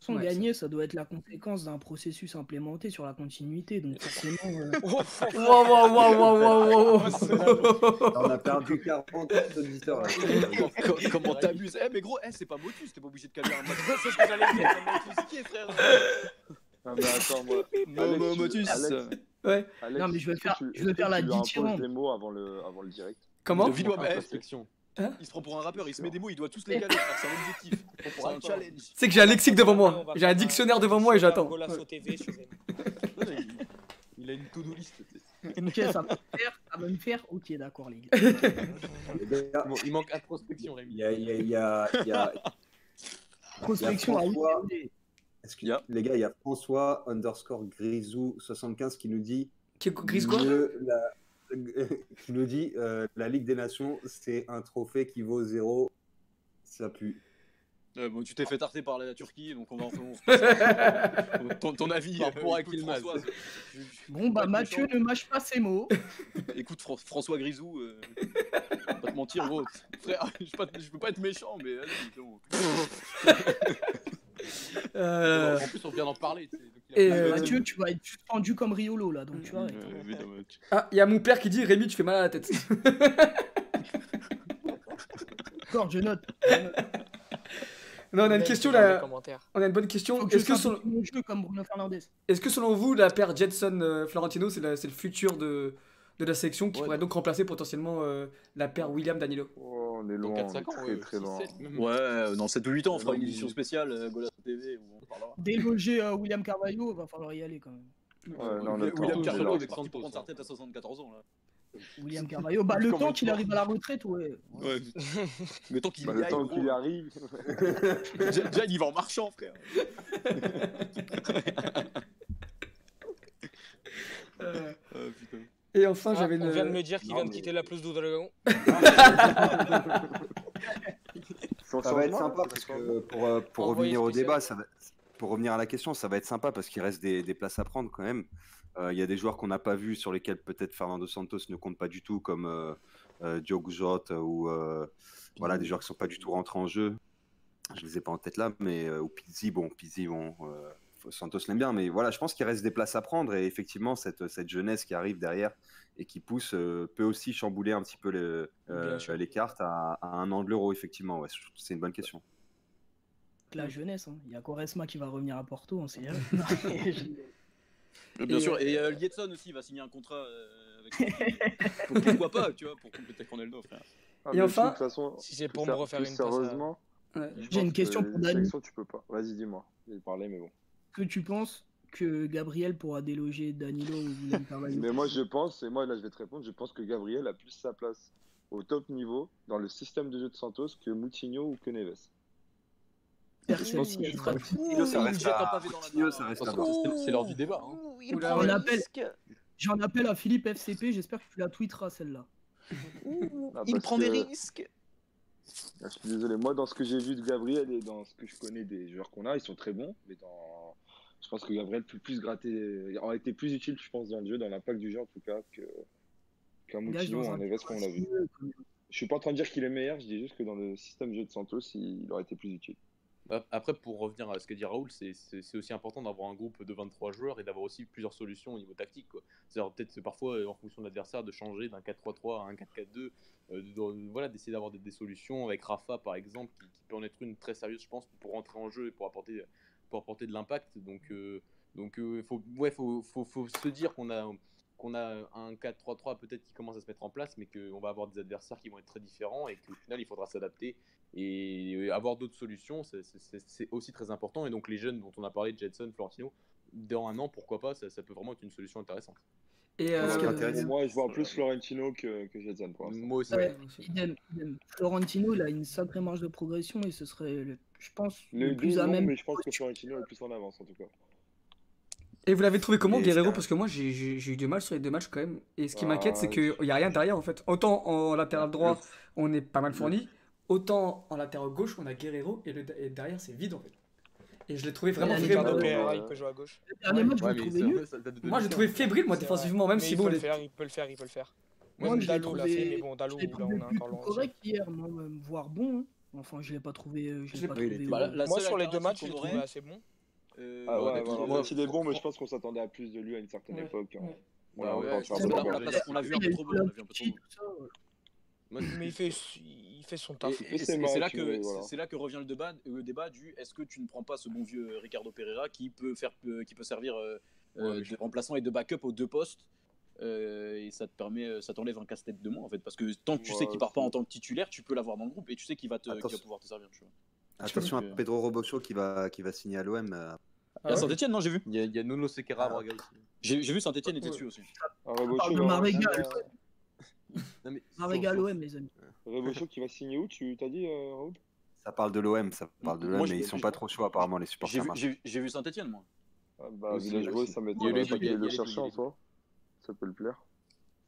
Sans Ouais, gagner, ça doit être la conséquence d'un processus implémenté sur la continuité. Donc forcément, euh, Waouh, waouh, waouh, waouh, waouh, waouh. On a perdu 40 auditeurs là. Co- Comment t'abuses? Eh mais gros, eh, c'est pas Motus, t'es pas obligé de caler un match. C'est ce que j'allais dire. Motus qui est frère Ah, mais attends, moi. Mo- Alex, Mo- tu- Motus Alex, Ouais. Alex, Non, mais je vais faire- tu- je vais faire la tu lui imposes dithyrambe. des mots avant le, avant le direct? Comment? Le vidéo, Inspection. il se prend pour un rappeur, il se met des mots, il doit tous les caler, c'est un objectif. C'est un challenge. C'est que j'ai un lexique devant moi. J'ai un dictionnaire devant moi et j'attends. Il, il a une to-do list. ok, ça va me faire, ça va me faire. Ok, d'accord, les gars. Bon, il manque introspection, Rémi. Il y a, il y a, il y a, il y a- Prospection à François. Est-ce que- Il y a- les gars, il y a François underscore Grisou 75 qui nous dit Qui quoi mieux la- qui nous dit euh, la Ligue des Nations, c'est un trophée qui vaut zéro. Ça pue. Euh, bon, tu t'es fait tarter par la Turquie, donc on va se passe- ton, ton avis. Par euh, rapport à écoute, Kilmaz. Françoise. Je- je- je Bon, bah Mathieu ne mâche pas ses mots. Écoute, Fran- François Grisou, euh, pas te mentir, gros. Frère, je, peux pas- je peux pas être méchant, mais allez. Euh, En plus, on vient d'en parler. Et, euh, Mathieu, tu vas être suspendu comme Riolo là, donc tu vois. Euh. Ah, il y a mon père qui dit Rémi, tu fais mal à la tête. D'accord, je note. Non, on a une question là. On a une bonne question. Que Est-ce que, selon... que vous, la paire Jetson-Florentino, c'est la- c'est le futur de... de la sélection qui Ouais. pourrait donc remplacer potentiellement euh, la paire William-Danilo Oh, on est loin, 4-5 on est ans, très ouais, très 6, loin. 7 même. Ouais, euh, dans 7 ou 8 ans, on fera une édition spéciale, euh, Golasso TV, où on parlera. Déloger euh, William Carvalho, va falloir y aller quand même. Ouais, non, le William Carvalho pour prendre sa retraite à 74 ans, là. William Carvalho, bah le temps il qu'il arrive à la retraite, ouais. Ouais. Mais tant qu'il Bah, y le temps qu'il y arrive. Déjà, déjà, il va en marchant, frère. Euh, Euh, putain. Et enfin, Ah, j'avais On vient de me dire qu'il vient de quitter la plus do Dragon. Sans Ça va être sympa parce ça que pour, euh, pour revenir au débat, ça va- pour revenir à la question, ça va être sympa parce qu'il reste des, des places à prendre quand même. Euh, Il y a des joueurs qu'on n'a pas vus sur lesquels peut-être Fernando Santos ne compte pas du tout, comme euh, euh, Diogo Jota ou euh, voilà, des joueurs qui sont pas du tout rentrés en jeu. Je les ai pas en tête là, mais euh, ou Pizzi, bon, Pizzi, bon, euh, Santos l'aime bien, mais voilà, je pense qu'il reste des places à prendre et effectivement cette, cette jeunesse qui arrive derrière et qui pousse euh, peut aussi chambouler un petit peu le- euh, les cartes à, à un an de l'euro, effectivement. Ouais, c'est une bonne question. La jeunesse, hein. il y a Quaresma qui va revenir à Porto, on sait Euh, Bien Et, sûr, et euh, Liedson aussi va signer un contrat euh, avec Pour- Pourquoi pas, tu vois, pour compléter Ronaldo, frère. Ah, Et enfin- de toute façon, Si c'est pour me refaire une à- Sérieusement, Ouais. J'ai une question que pour Dani. tu peux pas. Vas-y, dis-moi. Il parlait, mais bon. Que tu penses que Gabriel pourra déloger Danilo ou William Carvalho Mais moi, je pense, et moi, là, je vais te répondre, je pense que Gabriel a plus sa place au top niveau dans le système de jeu de Santos que Moutinho ou que Neves. Personne sera. Ça reste à- ça reste voir. c'est- leur vie débat. hein. Le appelle. J'en appelle à Philippe FCP, j'espère que tu la tweeteras celle-là. Ah, il prend des que- risques. Ah, Je suis désolé, moi, dans ce que j'ai vu de Gabriel et dans ce que je connais des joueurs qu'on a, ils sont très bons, mais dans... je pense que Gabriel peut plus gratter, aurait été plus utile, je pense, dans le jeu, dans l'impact du jeu, en tout cas, que qu'un Moutinho ou un Neves, comme on l'a vu. Je suis pas en train de dire qu'il est meilleur, je dis juste que dans le système de jeu de Santos, il, aurait été plus utile. Après, pour revenir à ce qu'a dit Raoul, c'est- c'est c'est aussi important d'avoir un groupe de 23 joueurs et d'avoir aussi plusieurs solutions au niveau tactique. C'est-à-dire peut-être parfois, euh, en fonction de l'adversaire, de changer d'un 4-3-3 à un 4-4-2. euh, de- voilà, d'essayer d'avoir des, des solutions avec Rafa, par exemple, qui, qui peut en être une très sérieuse, je pense, pour rentrer en jeu et pour apporter, pour apporter de l'impact. Donc, euh, donc euh, faut, ouais, faut, faut, faut se dire qu'on a, qu'on a un 4-3-3 peut-être qui commence à se mettre en place, mais qu'on va avoir des adversaires qui vont être très différents et qu'au final, il faudra s'adapter et avoir d'autres solutions, c'est- aussi très important. Et donc les jeunes dont on a parlé, Jetson, Florentino, dans un an, pourquoi pas, ça, ça peut vraiment être une solution intéressante. Et euh, intéressant. moi, je vois plus Florentino que, que Jetson pour. Moi aussi. Ouais. Florentino, il a une sacrée marge de progression et ce serait, le- je pense, le deux, plus à non, même. mais je pense que Florentino est plus en avance, en tout cas. Et vous l'avez trouvé comment, Et Guerrero? Parce que moi, j'ai- eu du mal sur les deux matchs quand même. Et ce qui Ah, m'inquiète, c'est qu'il n'y a rien derrière en fait. Autant en latéral droit, on est pas mal fourni. Autant en latéral gauche, on a Guerrero et, le, et derrière, c'est vide en fait. Et je l'ai trouvé vraiment fébrile. Il peut jouer à gauche. Le dernier match, je Ouais, le ça- ça Moi, j'ai 2015. trouvé fébrile, moi, défensivement, même Mais si il bon, peut le les- faire, il peut le faire, il peut le faire. Moi, je Dalot l'a fait, mais bon, Je l'ai là, on est encore loin. correct hier, moi, même, voire bon. Enfin, je l'ai pas trouvé. euh, Je l'ai pas il trouvé. Bah, la- euh, la Moi, sur les deux matchs, je l'ai trouvé assez bon. euh, Ah ouais, même s'il est bon, mais je pense qu'on s'attendait à plus de lui à une certaine Ouais, époque. hein. Voilà, Bah on on vu un il a peu eu trop bon, vu un peu trop Mais il fait, il fait son taf. et- et c'est et c'est là voilà. là que revient le débat, le débat du est-ce que tu ne prends pas ce bon vieux Ricardo Pereira qui peut faire euh, qui peut servir euh, de remplaçant et de backup aux deux postes euh, et ça te permet euh, ça t'enlève un casse-tête de moins en fait. Parce que tant que tu sais qu'il part pas en tant que titulaire tu peux l'avoir dans le groupe et tu sais qu'il va te pouvoir te servir tu vois. Attention à Donc, Pedro Robocho qui va, qui va signer à l'OM. euh, Il y a Saint-Etienne non j'ai vu. Il y, a- il y a Nuno Sequeira à Ah. J'ai vu Saint-Etienne était dessus aussi. Ah, sur- sur- l'OM, les amis. Rebocho qui va signer où Tu t'as dit, euh, Raoul? Ça parle de l'OM, ça parle de l'OM, mais ils sont pas trop chauds apparemment les j'ai supporters. j'ai vu Saint-Etienne moi. Ah, Bah, Village ça qu'il il y a le les chercher deux, Ça peut le plaire.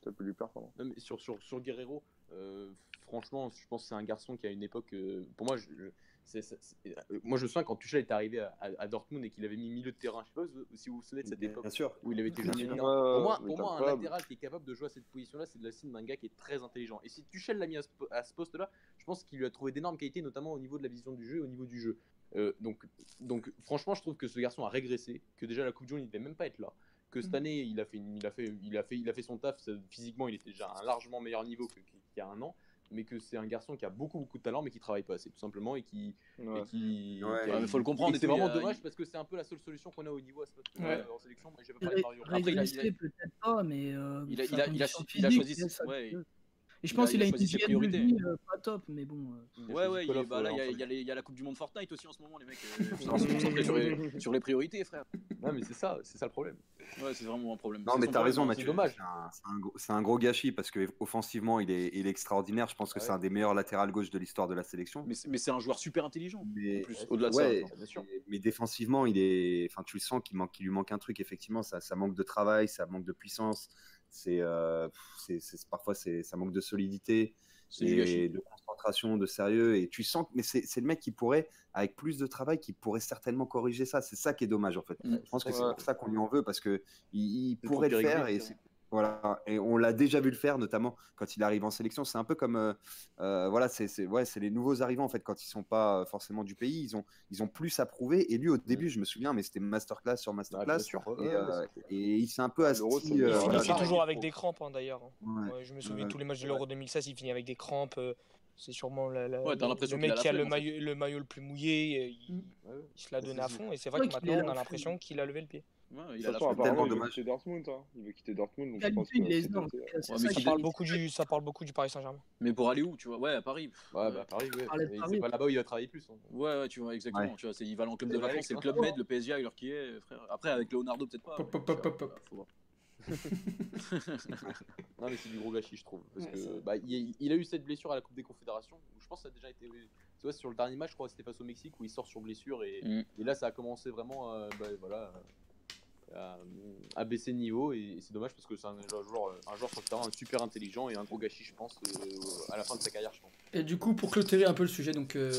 Ça peut lui plaire, pardon. Non, mais sur, sur, sur Guerrero, euh, franchement, je pense que c'est un garçon qui a une époque. euh, pour moi, je, je- euh, moi, je me souviens quand Tuchel est arrivé à, à- à Dortmund et qu'il avait mis milieu de terrain. Je sais pas si vous vous souvenez de cette époque Bien sûr. où il avait été ouais, Pour moi, pour moi un latéral qui est capable de jouer à cette position-là, c'est de la signe d'un gars qui est très intelligent. Et si Tuchel l'a mis à ce, po- à ce poste-là, je pense qu'il lui a trouvé d'énormes qualités, notamment au niveau de la vision du jeu et au niveau du jeu. Euh, donc, donc, franchement, je trouve que ce garçon a régressé, que déjà la Coupe du Monde, il devait même pas être là. Que cette Mhm. année, il a fait, il a fait, il a fait, il a fait son taf. Physiquement, il était déjà à un largement meilleur niveau qu'il y a un an. Mais que c'est un garçon qui a beaucoup, beaucoup de talent, mais qui travaille pas assez, tout simplement, et qui, Ouais. et qui, Ouais. qui a- mais faut le comprendre, et C'est vraiment euh, dommage il- parce que c'est un peu la seule solution qu'on a au niveau à ce poste Ouais. en sélection. Moi, pas parlé de Mario. Après, il a- il a- pas, mais. euh, Il a- il a- il a- il choisi- ça ouais, Et je pense a- qu'il il a a une ses priorités. vie euh, pas top, mais bon. euh, Ouais, ouais, il- bah là, il y, a- y y la Coupe du Monde Fortnite aussi en ce moment, les mecs. euh, sur les, sur les priorités, frère. Non, mais c'est ça, c'est ça le problème. Ouais, c'est vraiment un problème. Non, C'est mais t'as problème, raison, hein, Mathieu. c'est dommage. C'est un, gros- c'est un gros gâchis parce que offensivement, il est, il est extraordinaire. Je pense que Ouais. c'est un des meilleurs latérales gauche de l'histoire de la sélection. Mais, c'est- un joueur super intelligent. Mais, en plus, ouais, au-delà de ouais, ça. bien sûr. mais- défensivement, il est, enfin, tu le sens qu'il manque, lui manque un truc. Effectivement, ça, ça manque de travail, ça manque de puissance. C'est, euh, c'est, parfois, c'est, ça manque de solidité et de concentration, de sérieux. Et tu sens, que- mais c'est, le mec qui pourrait, avec plus de travail, qui pourrait certainement corriger ça. C'est ça qui est dommage en fait. Mm. Je pense que c'est pour ça qu'on lui en veut parce que il, pourrait le faire et c'est- voilà. Et on l'a déjà vu le faire, notamment quand il arrive en sélection. C'est un peu comme, euh, euh, voilà, c'est, ouais, les nouveaux arrivants en fait quand ils sont pas euh, forcément du pays, ils ont, ils ont plus à prouver. Et lui, au début, je me souviens, mais c'était masterclass sur masterclass. sûr. Et, euh, il s'est un peu asti. Il Euh, finit voilà, finissait toujours avec des crampes, hein, d'ailleurs. Ouais. Ouais, je me souviens tous les matchs de l'Euro 2016, il finit avec des crampes. euh, C'est sûrement la- la- Ouais, t'as le- mec qui a le maillot, le maillot le plus mouillé. Il, Mm. Il se l'a donné à fond. Et c'est vrai que maintenant, on a l'impression qu'il a levé le pied. Ouais, il a façon, tellement apparemment, il veut dommage. quitter Dortmund. hein. Il veut quitter Dortmund. Donc je pense que les Ouais, ça mais parle, beaucoup du, ça parle beaucoup du Paris Saint-Germain. Mais pour aller où, tu vois? Ouais, à Paris. Ouais, bah Paris, ouais. C'est pas là-bas où il va travailler plus. hein. Ouais, ouais, tu vois, exactement. Ouais. Tu vois, c'est- il va dans le club de vacances, c'est le club Med, le PSG à l'heure qui est, frère. Après, avec Leonardo, peut-être pas. Pop, pop, pop, pop, pop. faut voir. Non, mais c'est du gros gâchis, je trouve. Parce Ouais, que bah, il, il a eu cette blessure à la Coupe des Confédérations. Où je pense que ça a déjà été. Tu vois, sur le dernier match, je crois c'était face au Mexique où il sort sur blessure. Et, Mm. et là, ça a commencé vraiment euh, bah, voilà, à, à baisser de niveau. Et, c'est dommage parce que c'est un joueur, un joueur sur le terrain super intelligent et un gros gâchis, je pense, euh, à la fin de sa carrière, je pense. Et du coup, pour clôturer un peu le sujet donc, euh,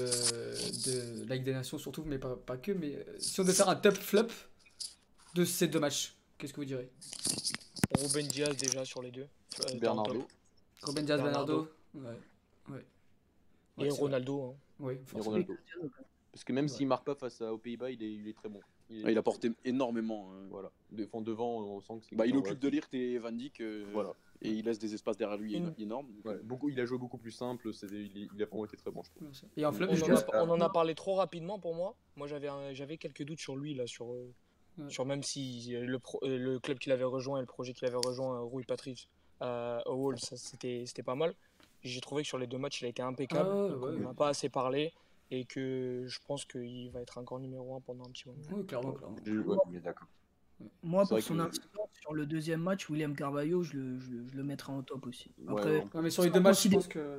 de la Ligue des Nations, surtout, mais pas, pas que, mais euh, si on devait faire un top flop de ces deux matchs, qu'est-ce que vous direz? Ruben Diaz déjà sur les deux. euh, Bernardo. Ruben Diaz, Bernardo. Bernardo Ouais. Ouais. Et Ouais, Ronaldo. hein. Oui, Et. Ronaldo. Parce que même Ouais. s'il marque pas face à- aux Pays-Bas, il est, il est très bon. Il, est- Ouais, il a porté énormément. euh. Voilà. Devant, devant, on sent que c'est. Bah, il occupe de Ligt et Van Dijk. euh, Voilà. Et il laisse des espaces derrière lui Une- énormes. Ouais, euh, beaucoup, il a joué beaucoup plus simple, il, il a vraiment été très bon, je trouve. Et en flop, On en, a, on en a parlé trop rapidement pour moi. Moi, j'avais quelques doutes sur lui, là, sur, euh, Ouais. sur même si le, pro- euh, le club qu'il avait rejoint et le projet qu'il avait rejoint, euh, Rui Patrice, euh, au Wolves, c'était c'était pas mal. J'ai trouvé que sur les deux matchs, il a été impeccable. Ah on ouais. n'en a pas assez parlé et que je pense qu'il va être encore numéro un pendant un petit moment. Oui, clairement, clairement. Je- ouais, on est d'accord. Moi, pour son que- sur le deuxième match, William Carvalho, je le, je, le- je le mettrais en top aussi. Après, ouais. Ouais, mais sur les deux matchs, je pense que.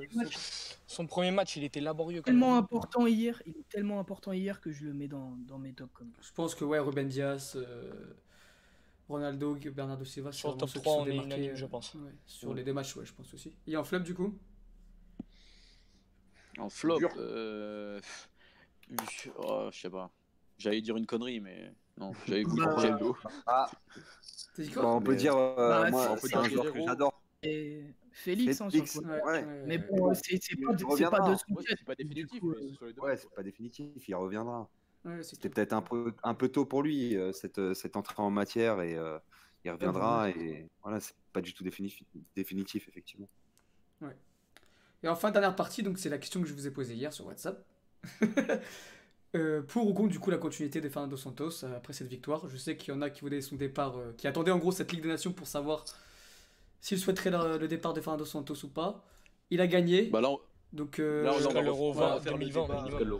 Son premier match, il était laborieux. quand tellement même. important hier, il est tellement important hier que je le mets dans, dans mes tops. Je pense que, ouais, Ruben Diaz, euh, Ronaldo, Bernardo Silva, Sur le top ceux qui 3, sont on est unanime, euh, je pense. ouais, sur Ouais. les deux matchs, ouais, je pense aussi. Et en flop, du coup En flop, euh, oh, je sais pas. J'allais dire une connerie, mais non, j'avais voulu Bah, Ronaldo. Ah, T'as dit bah, on peut Mais- dire, euh, Bah, moi, c'est- c'est c'est un joueur que j'adore. Et Félix, hein, le Félix, côté. ouais. Mais bon, c'est pas, de c'est définitif, Du coup, mais c'est sur les deux. Ouais, c'est pas définitif, il reviendra. ouais, C'était peut-être un peu, un peu tôt pour lui, euh, cette, cette entrée en matière, et euh, il reviendra. Et voilà, c'est pas du tout définitif, définitif effectivement. Et enfin, dernière partie, donc c'est la question que je vous ai posée hier sur WhatsApp. Euh, pour ou contre du coup la continuité de Fernando Santos euh, après cette victoire Je sais qu'il y en a qui voulaient son départ, euh, qui attendaient en gros cette Ligue des Nations pour savoir s'il souhaiterait le, le départ de Fernando Santos ou pas. Il a gagné, Bah là, on- donc euh, là, on va l'Euro on va 20, refaire le 2020 débat.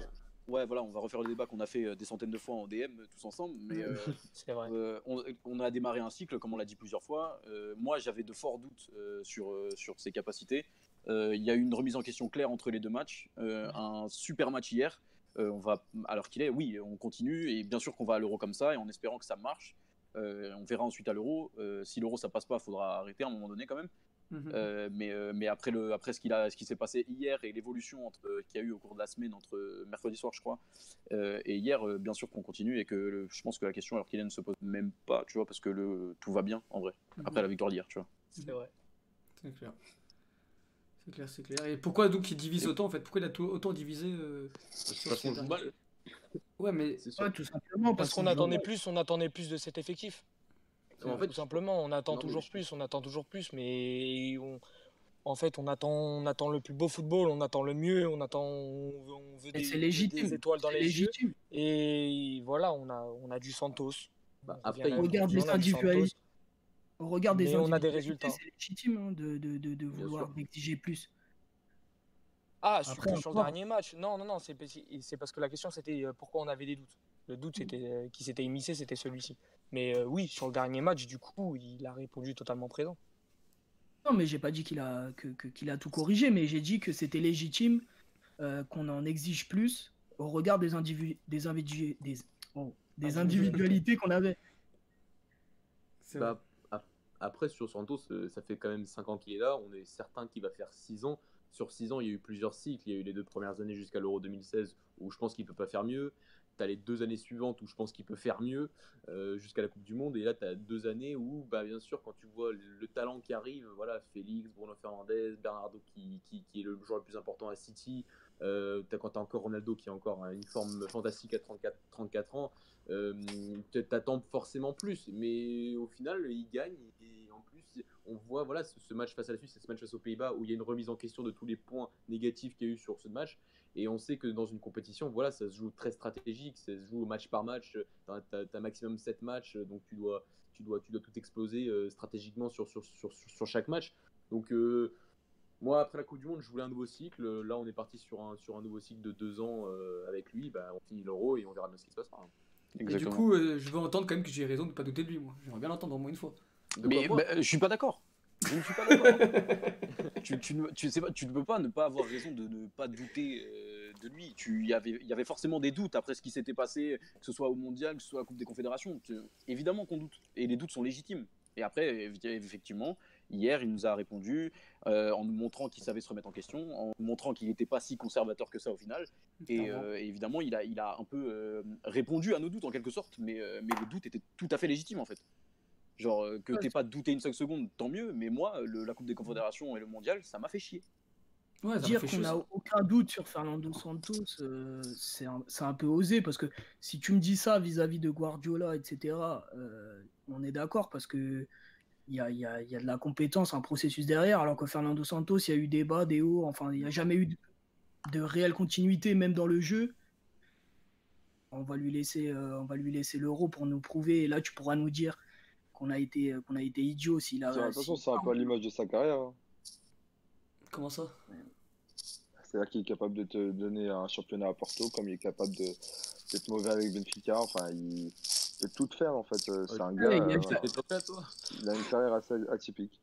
Ouais, voilà, on va refaire le débat qu'on a fait des centaines de fois en DM tous ensemble. Mais euh, vrai. euh, on, on a démarré un cycle, comme on l'a dit plusieurs fois. Euh, moi, j'avais de forts doutes euh, sur, euh, sur ses capacités. Euh, Il y a eu une remise en question claire entre les deux matchs. Euh, un super match hier. Euh, on va, alors qu'il est, oui, on continue. Et bien sûr qu'on va à l'euro comme ça, et en espérant que ça marche. Euh, on verra ensuite à l'euro. Euh, si l'euro ça passe pas, il faudra arrêter à un moment donné quand même. mhm. Euh, mais, euh, mais après, le, après ce, qu'il a, ce qui s'est passé hier et l'évolution entre- euh, qu'il y a eu au cours de la semaine, entre mercredi soir, je crois, euh, et hier, euh, bien sûr qu'on continue et que le- je pense que la question, alors qu'il ne se pose même pas, tu vois, parce que le, tout va bien en vrai, après la victoire d'hier, tu vois. C'est vrai. c'est clair. C'est clair, c'est clair. Et pourquoi donc il divise autant en fait? Pourquoi il a tout- autant divisé euh, sur Parce qu'on joue mal. Ouais, mais. Ouais, tout simplement. Parce qu'on qu'ils attendait plus, on attendait plus de cet effectif. En fait, tout simplement, on attend non, toujours je- plus, on attend toujours plus, mais on- en fait, on attend, on attend le plus beau football, on attend le mieux, on attend, on veut, on veut des, c'est des- légitime. des étoiles dans les yeux. légitime. Et voilà, on a, on a du Santos. Bah, On après, Regarde les individualités. Au regard des Mais on a des résultats. C'est légitime hein, de, de, de, de Bien vouloir exiger plus. Ah, sur, Après, sur le dernier match. Non, non, non, c'est c'est parce que la question c'était euh, pourquoi on avait des doutes. Le doute c'était euh, qui s'était immiscé, c'était celui-ci. Mais euh, oui, sur le dernier match, du coup, il a répondu totalement présent. Non, mais j'ai pas dit qu'il a, que, que- qu'il a tout corrigé, mais j'ai dit que c'était légitime euh, qu'on en exige plus au regard des, individu des, individu des, oh, des individualités qu'on avait. Bah, après, sur Santos, euh, ça fait quand même 5 ans qu'il est là. On est certain qu'il va faire 6 ans. Sur 6 ans, il y a eu plusieurs cycles. Il y a eu les deux premières années jusqu'à l'Euro 2016 où je pense qu'il peut pas faire mieux. Tu as les deux années suivantes où je pense qu'il peut faire mieux euh, jusqu'à la Coupe du Monde. Et là, tu as deux années où, bah, bien sûr, quand tu vois le, le talent qui arrive, voilà, Félix, Bruno Fernandez, Bernardo qui, qui, est le joueur le plus important à City, euh, t'as- quand tu as encore Ronaldo qui a encore une forme fantastique à 34, 34 ans, euh, t- t'attends forcément plus. Mais au final, il gagne. On voit voilà, ce, ce match face à la Suisse et ce match face aux Pays-Bas où il y a une remise en question de tous les points négatifs qu'il y a eu sur ce match. Et on sait que dans une compétition, voilà, ça se joue très stratégique, ça se joue match par match. Tu as, maximum 7 matchs, donc tu dois, tu dois, tu dois tout exploser euh, stratégiquement sur, sur, sur, sur, sur chaque match. Donc, euh, moi, après la Coupe du Monde, je voulais un nouveau cycle. Là, on est parti sur un, sur un nouveau cycle de deux ans euh, avec lui. Bah, on finit l'euro et on verra bien ce qui se passera. Et du coup, euh, je veux entendre quand même que j'ai raison de ne pas douter de lui, moi. J'aimerais bien l'entendre au moins une fois. Mais bah, je suis pas d'accord. Je ne suis pas d'accord. tu, tu, ne- tu sais pas, tu ne peux pas ne pas avoir raison de ne pas douter euh, de lui. Il, y avait, il y avait forcément des doutes après ce qui s'était passé, que ce soit au mondial, que ce soit à la Coupe des Confédérations. Tu- évidemment qu'on doute. Et les doutes sont légitimes. Et après, effectivement, hier, il nous a répondu euh, en nous montrant qu'il savait se remettre en question, en nous montrant qu'il n'était pas si conservateur que ça au final. Et, euh, évidemment, il a, il a un peu répondu à nos doutes en quelque sorte, mais, mais les doutes étaient tout à fait légitimes en fait. Genre euh, que t'aies pas douté une seule seconde, tant mieux, mais moi, le- la Coupe des Confédérations et le Mondial, ça m'a fait chier. Ouais, Dire qu'on n'a aucun doute sur Fernando Santos, euh, c'est un, peu osé parce que si tu me dis ça vis-à-vis de Guardiola, etc., euh, on est d'accord parce que il y a, y a- il y a de la compétence, un processus derrière, alors que Fernando Santos, il y a eu des bas, des hauts, enfin, il n'y a jamais eu de, de réelle continuité, même dans le jeu. On va lui laisser, euh, on va lui laisser l'euro pour nous prouver. Et là, tu pourras nous dire qu'on a été, qu'on a été idiot s'il a. Attention, s'il- c'est un peu à l'image de sa carrière. hein. Comment ça? C'est-à-dire qu'il est capable de te donner un championnat à Porto, comme il est capable de- d'être mauvais avec Benfica. Enfin, il peut tout faire en fait. Euh, C'est un gars, il y a- euh, il a une carrière assez atypique.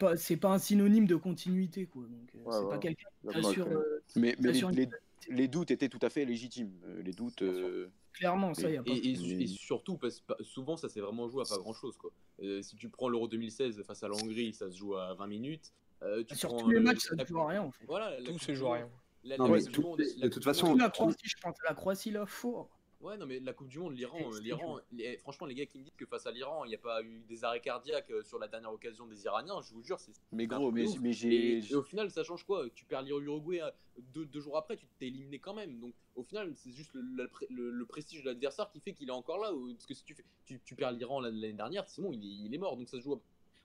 Pas- c'est pas un synonyme de continuité, quoi. Donc, euh, Ouais, c'est ouais. pas quelqu'un qui assure euh, Mais, mais Bien sûr, les, les- les doutes étaient tout à fait légitimes. Euh, Les doutes. euh, clairement, ça, y a pas. Et, et- et surtout, parce que souvent, ça s'est vraiment joué à pas grand chose. Quoi. Euh, si tu prends l'Euro 2016 face à la Hongrie, ça se joue à 20 minutes. Euh, tu Sur prends, tous les euh, matchs, ça ne joue à rien, en fait. Voilà, Tout se joue à rien. La, Non, la mais Coupe du tout- Monde- de la toute façon, la Croatie, je pense à la Croatie, là, fort. Ouais, non, mais la Coupe du Monde, l'Iran, euh, l'Iran, les- franchement, les gars qui me disent que face à l'Iran, il n'y a pas eu des arrêts cardiaques euh, sur la dernière occasion des Iraniens, je vous jure, c'est. Mais gros, mais, mais j'ai. et au final, ça change quoi? Tu perds l'Uruguay euh, deux, deux jours après, tu t'es éliminé quand même. Donc au final, c'est juste le, le pré- le- le prestige de l'adversaire qui fait qu'il est encore là. ou- Parce que si tu, fais, tu, tu perds l'Iran l'année dernière, c'est bon, il est, il est mort. Donc ça se joue. à-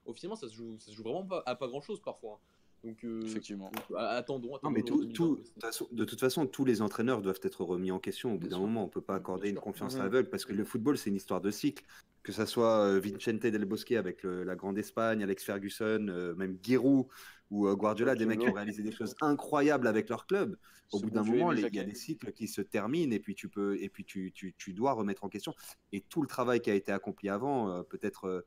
Officiellement, ça se joue, ça se joue vraiment pas, à pas grand chose parfois. hein. Donc, euh, Effectivement. donc, a- attendons. attendons Non, mais le tout, 2020, tout- quoi. de, toute façon, tous les entraîneurs doivent être remis en question au bout d'un moment. On peut pas accorder une confiance Mhm. aveugle parce que le football, c'est une histoire de cycle. Que ça soit euh, Vicente Del Bosque avec le- la Grande Espagne, Alex Ferguson, euh, même Giroud ou euh, Guardiola, des mecs qui ont réalisé des choses incroyables avec leur club. Au bout d'un moment, il y a des cycles qui se terminent et puis tu peux et puis tu, tu, tu dois remettre en question. Et tout le travail qui a été accompli avant, euh, peut-être euh,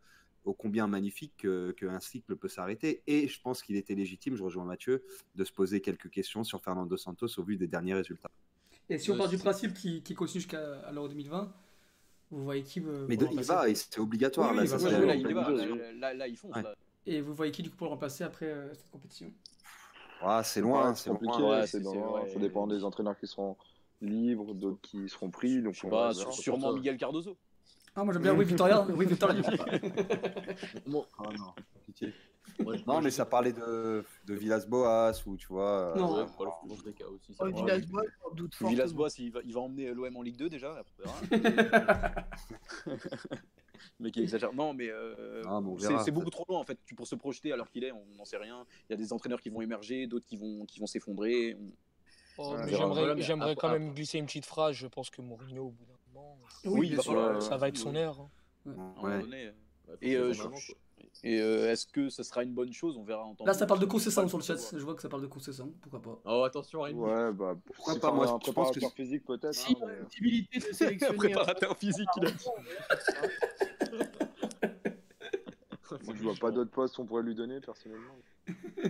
ô combien magnifique que- qu'un cycle peut s'arrêter. Et je pense qu'il était légitime, je rejoins Mathieu, de se poser quelques questions sur Fernando Santos au vu des derniers résultats. Et si on Ouais, part du principe qui, qui continue jusqu'à l'Euro 2020, vous voyez qui euh, Mais de- il va, et c'est obligatoire. Oui, là, oui, ça, c'est ouais, la- là, ouais, il y va. la- Là, là, là, ils foncent. Ouais. là. Et vous voyez qui du coup pour le remplacer après euh, cette compétition? Ah, c'est loin, c'est c'est compliqué. loin. Ouais, c'est vrai. Ça dépend des entraîneurs qui seront libres, d'autres qui seront pris. Donc Je sais pas, sûrement. Miguel Cardozo. Ah, moi j'aime bien, oui, Victoria. Oui, Victoria. Ah, non, pitié. mais ça parlait de, de Villas-Boas ou tu vois. euh, Non. Voilà, cas aussi. Oh. Villas-Boas, doute il va, il va emmener l'OM en Ligue 2 déjà. verra. mais qui exagère. Non, mais euh, Ah, mais c'est beaucoup trop loin en fait. Tu- Pour se projeter alors qu'il est, on n'en sait rien. Il y a des entraîneurs qui vont émerger, d'autres qui vont, qui vont s'effondrer. On- Oh, j'aimerais, Voilà, quand même glisser une petite phrase. Je pense que Mourinho, au bout d'un moment, Oui, bien bien sûr. sûr. Ouais, ça va être son heure. hein. Ouais. donné, euh, faut Et, euh, ça. Et euh, est-ce que ce sera une bonne chose? On verra en temps. Là, ça parle de concession sur le chat. Je vois que ça parle de concession. Pourquoi pas? Oh, attention, Rémi. Ouais, bah, Pourquoi si pas, moi, un je pense que physique peut-être. Si hein, possibilité de sélectionner. Préparateur physique, il a dit. Moi, je vois pas d'autres postes qu'on pourrait lui donner personnellement.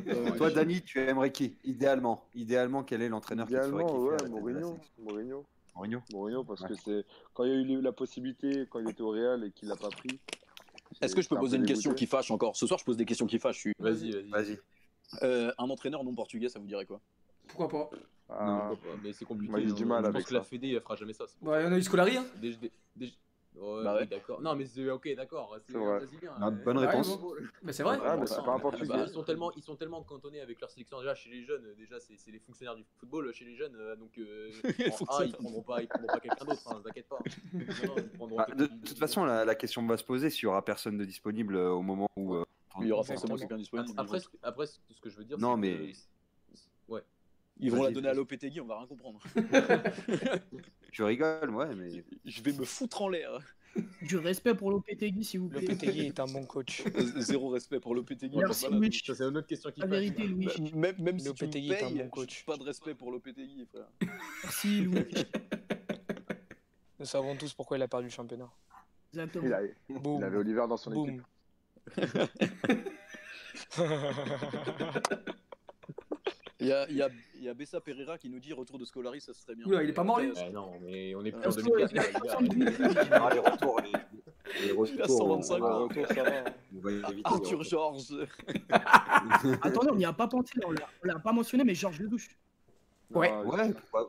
Euh, Toi, Dani, tu aimerais qui? Idéalement, idéalement, quel est l'entraîneur qui te ferait Idéalement, kiffer Mourinho. Mourinho. Mourinho Mourinho, parce Ouais. que c'est quand il y a eu la possibilité, quand il était au Real et qu'il l'a pas pris. Est-ce que je peux un poser une question qui fâche encore Ce soir, je pose des questions qui fâchent. je suis- Vas-y, vas-y. Euh, un entraîneur non portugais, ça vous dirait quoi? Pourquoi pas Ah, Pourquoi pas, Mais c'est compliqué. Moi, j'ai hein. du mal je avec pense que la. Fédé, elle fera jamais ça. Ouais, on a eu Scolari. Hein. Déjà- Ouais, Bah oui, ouais. d'accord. Non, mais c'est ok, d'accord. C'est. Brésilien. Mais- bonne réponse. Mais c'est vrai. Ouais, mais c'est pas un Ah, portugais. bah, ils, sont tellement, ils sont tellement cantonnés avec leur sélection déjà chez les jeunes. Déjà, c'est c'est les fonctionnaires du football chez les jeunes. euh, donc, euh, ils prendront pas, ils prendront pas quelqu'un d'autre. Hein, T'inquiète pas. Non, non, ils prendront Bah, de, quelqu'un de toute façon, la, la question va se poser s'il y aura personne de disponible euh, au moment où. euh, Il y aura forcément quelqu'un disponible. Après, ce- après, ce que je veux dire, Non, c'est mais- que- Ouais. Ils vont la donner à. Lopetegui, on va rien comprendre. Tu rigoles, ouais, mais. Je vais me foutre en l'air. Du respect pour Lopetegui, s'il vous plaît. Lopetegui est un bon coach. Zéro respect pour Lopetegui. Merci, Louis. C'est une autre question qui La vérité, Louis. Même, même si tu est un bon coach. pas de respect pour Lopetegui, frère. Merci, Louis. Nous savons tous pourquoi il a perdu le championnat. Exactement. Il, a- Boum. il avait Oliver dans son équipe. Il y a, il y, a, il y a Bessa Pereira qui nous dit retour de Scolari, ça serait bien. Oula, il est pas mort, lui non, mais on est plus Euh, en Parce que 2004. il a les gars. 70. Ah, les retours, les, les retours. Il a 125 on va- ans. Retour, ça va. on va éviter les Arthur retours. Georges. Attendez, on n'y a pas pensé, on l'a- l'a pas mentionné, mais Georges Ledouche. Ouais. Non, Ouais,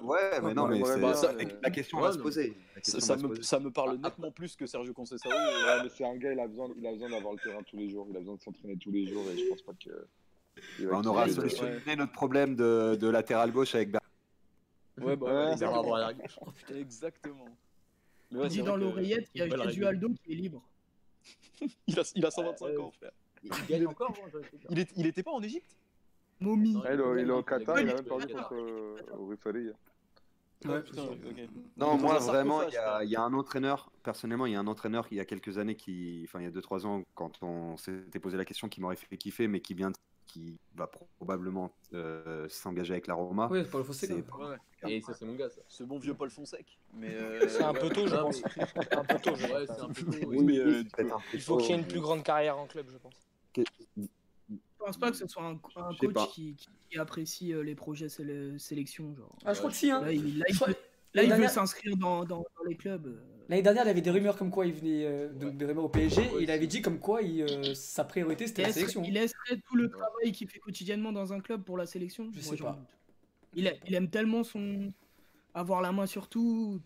ouais, mais non, mais bah, ça- euh, la question ouais, va se poser. La Ça, me, ça me parle Ah, nettement plus que Sergio Conceição. Ouais, mais c'est un gars, il a besoin, il a besoin d'avoir le terrain tous les jours, il a besoin de s'entraîner tous les jours et je pense pas que. On aura solutionné notre problème de, de latéral gauche avec Ber- Ouais, bah, Ouais, Bernard exactement. Braillard gauche. Exactement. Mais Il ouais, dit dans l'oreillette, il y a Belle Gesualdo qui est libre. Il a, il a 125 Euh, ans, frère. Il gagne encore, moi, dire. Il, est, il était pas en Égypte? Momie. Ouais, il, est au- Qatar, il a même perdu contre euh, au. Ouais, Putain. Non, moi vraiment, sarcophage, il y, a, frère. il y a un entraîneur, personnellement, il y a un entraîneur il y a quelques années qui, enfin il y a 2-3 ans, quand on s'était posé la question, qui m'aurait fait kiffer, mais qui vient, de- qui va probablement euh, s'engager avec la Roma. Oui, le Fonseca. Ouais. Et ça, c'est mon gars, ça. Ce bon vieux Paul Fonsec. Mais euh, C'est un peu tôt, je pense. Un peu tôt, je Ouais, un peu tôt. Oui, mais, euh, peut-être un peu Il faut qu'il y ait une plus grande carrière en club, je pense. Je pense pas que ce soit un, un coach qui, qui- apprécie euh, les projets séle- sélection. Genre. Ah, je crois que si, hein. Là, il, là, il là, il veut s'inscrire dans, dans, dans les clubs. L'année dernière, il y avait des rumeurs comme quoi il venait euh, de, Ouais. de rumeurs au PSG Ouais, et il avait dit comme quoi il, euh, sa priorité c'était la sélection. il laisserait tout le travail qu'il fait quotidiennement dans un club pour la sélection. Je Moi, sais j'en pas. doute. Il, a- il aime tellement son avoir la main sur tout.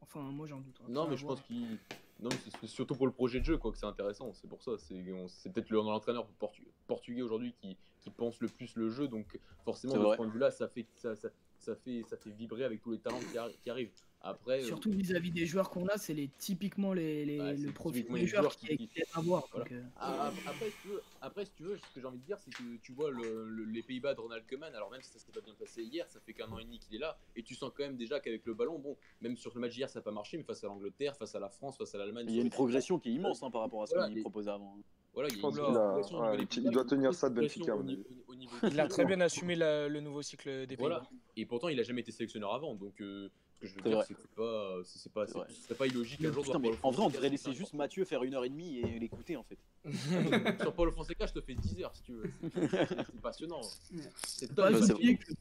Enfin, moi j'en doute. Non, Après, mais je voir. pense qu'il. Non, mais c'est surtout pour le projet de jeu quoi, que c'est intéressant. C'est pour ça. C'est peut-être le- l'entraîneur portu- portugais aujourd'hui qui, qui pense le plus le jeu. Donc, forcément, de ce point de vue-là, ça fait, ça, ça, ça fait, ça fait vibrer avec tous les talents qui, arri- qui arrivent. Après, euh, Surtout vis-à-vis des joueurs qu'on a, c'est les, typiquement les, les- Ouais, le profil des les joueurs joueurs qui, aiment à voir. Voilà. donc, euh, Ah, Après, si tu veux, après, si tu veux, ce que j'ai envie de dire, c'est que tu vois le- le- les Pays-Bas de Ronald Koeman, alors même si ça s'est pas bien passé hier, ça fait qu'un an et demi qu'il est là, et tu sens quand même déjà qu'avec le ballon, bon, même sur le match d'hier, ça n'a pas marché, mais face à l'Angleterre, face à la France, face à l'Allemagne, Il y a une progression qui est immense hein, par rapport à ce Voilà, qu'il proposait avant. Voilà, il doit tenir ça de Benfica, à au mon niveau- avis. au niveau Il a très bien assumé la- le nouveau cycle des Voilà. Pays-Bas. Et pourtant, il a jamais été sélectionneur avant, donc euh, ce que je veux C'est dire, c'est que c'est pas, c'est pas, C'est pas illogique un jour. Putain, de mais en vrai, on devrait laisser juste Mathieu faire une heure et demie et l'écouter en fait. Sur Paulo Fonseca, je te fais 10 heures si tu veux. C'est- passionnant. C'est ne top. pas, bah, oublier que,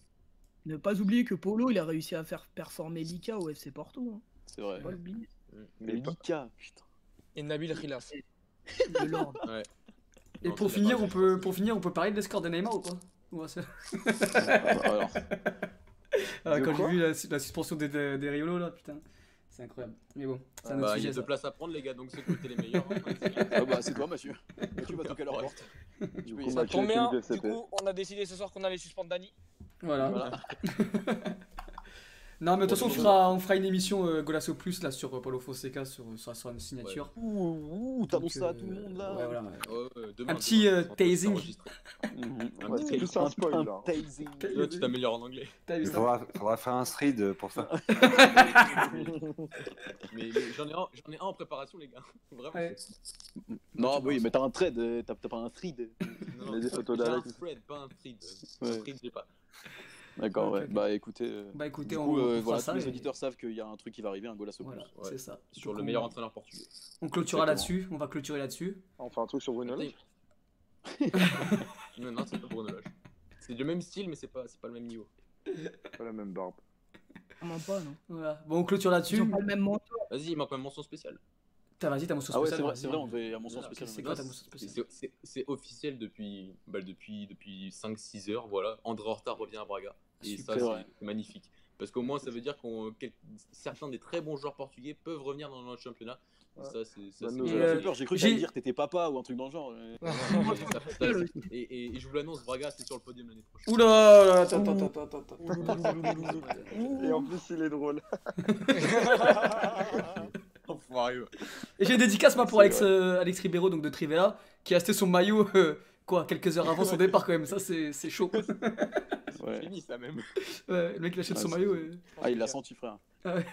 ne pas oublier que Polo, il a réussi à faire performer Lika au FC Porto. Hein. C'est vrai. Pas. Mais Lika, putain. Et Nabil. Ouais. Et Non, pour finir, on peut, pour finir, on peut parler de l'escore de Neymar ou pas? Ouais, c'est- Alors, Ah, Quand j'ai vu la, la suspension des, des, des Riolo là, putain, c'est incroyable. Mais bon, c'est un autre Bah, il y a ça. deux places à prendre, les gars, donc qui étaient les meilleurs. hein. ah bah, c'est toi, Mathieu. Mathieu va toquer à leur porte. Du peux coup, y Ça tombe bien, du coup, on a décidé ce soir qu'on allait suspendre Dani. Voilà. Voilà. Non, mais de toute façon, on fera, on fera une émission euh, Golasso Plus là sur euh, Paulo Fonseca sur, sur, sur une signature. Ouh, ouh t'annonces ça à euh, tout le monde là. Ouais, voilà. ouais. Demain, Un petit, demain, euh, tasing. Mhm. Un petit tasing. Là, tu t'améliores en anglais. T'as Il faudra, faudra faire un thread pour ça. Mais mais j'en ai, un- j'en ai un en préparation, les gars. Vraiment. Ouais. Non, oui, mais t'as un trade, euh, t'as t'as pas un thread. Non, j'ai un thread, pas un thread. Un thread, j'ai pas. D'accord, ouais. Bah écoutez, euh, Bah écoutez, du on, coup, on euh, voilà, ça. tous les et- auditeurs savent qu'il y a un truc qui va arriver, un Golasso Voilà, Plus. Ouais. c'est ça. Sur Donc, le on- meilleur entraîneur portugais. On clôturera là-dessus, on va clôturer là-dessus. On fait un truc sur Bruno Lage Non, non, c'est pas Bruno Lage. C'est du même style, mais c'est pas, c'est pas le même niveau. Pas la même barbe. Vraiment pas, non. Voilà. Bon, on clôture Ils là-dessus. ont pas le même mentor. Vas-y, il manque une mention spéciale. T'as ta mention Ah ouais, c'est vrai, on devait à mon sens spécial. c'est ouais. quoi ta spéciale officiel depuis, bah, depuis, depuis 5-6 heures. Voilà. André Horta revient à Braga. Et Super. ça, C'est magnifique. Parce qu'au moins, ça veut dire que certains des très bons joueurs portugais peuvent revenir dans notre championnat. Ça, c'est ça, Bah, c'est- nous, J'ai euh, peur, j'ai cru que t'allais dire t'étais papa ou un truc dans le genre. et, et- et je vous l'annonce, Braga, c'est sur le podium l'année prochaine. Oula, attends, attends, attends, attends, attends. Et en plus, il est drôle. Enfoiré. Et j'ai une dédicace moi pour C'est Alex, euh, Alex Ribeiro donc de Trivella qui a acheté son maillot euh, quoi quelques heures avant son départ quand même ça c'est c'est chaud. Ouais. Fini ça même. Ouais, le mec il achète Ah, son c'est- maillot et... Ah, il l'a senti, frère. Ah ouais.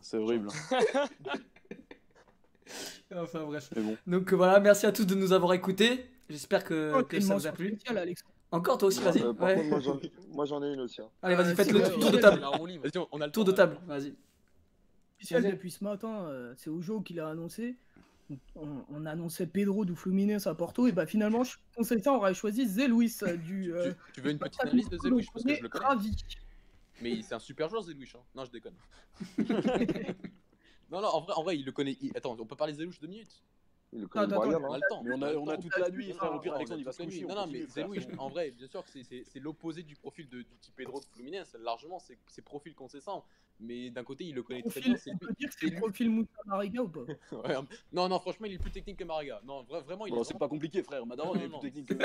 C'est horrible. Enfin bref. Bon. Donc euh, voilà merci à tous de nous avoir écoutés. J'espère que, Oh, que ça vous a plu. Encore toi aussi vas-y. Euh, Ouais. moi, j'en- ai une aussi. hein. Allez vas-y Euh, faites c'est le tour de table. Vas-y, on- a le Tour de là. table vas-y. Spécial depuis ce matin, euh, c'est Ojo qui l'a annoncé. On, on annonçait Pedro du Fluminense à Porto, et bah finalement, je conseille ça, on aurait choisi Zé Luis euh, du. euh, Tu, tu veux une petite analyse de Club Zelouich parce que je le connais. Ravi. Mais c'est un super joueur Zelouich. Hein. Non, je déconne. non, non, en vrai, en vrai, il le connaît. il- Attends, on peut parler Zelouich deux minutes? Il connaît Brian, On hein. a le temps. Mais on a, on a toute la nuit, frère. Au pire, Alexandre, on il va se toute la nuit. coucher. Non, on non, mais. Zelouich, en vrai, bien sûr que c'est- l'opposé du profil de, du petit Pedro de Fluminense. Largement, c'est c'est profil consistant. Mais d'un côté, il le connaît très bien. c'est on lui- peut dire que c'est le profil Moussa Mariga ou pas? Non, non, franchement, il est plus technique que Maraga. Non, vra- vraiment, il Bon, est c'est pas compliqué, frère. Madaron, il est plus technique que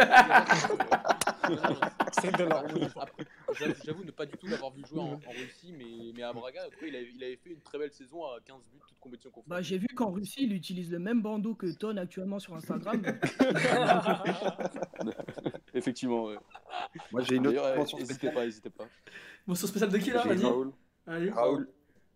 C'est de la Après, j'avoue- ne pas du tout l'avoir vu jouer en, Russie, mais, à Braga, avait, il avait fait une très belle saison à 15 buts, toute compétition confondue. Bah, j'ai vu qu'en Russie, il utilise le même bandeau que Actuellement sur Instagram. Effectivement, ouais. Moi, j'ai une autre mention n'hésitez spéciale. pas, n'hésitez pas. Mention spéciale de qui là Vas-y. Raoul. Allez. Raoul.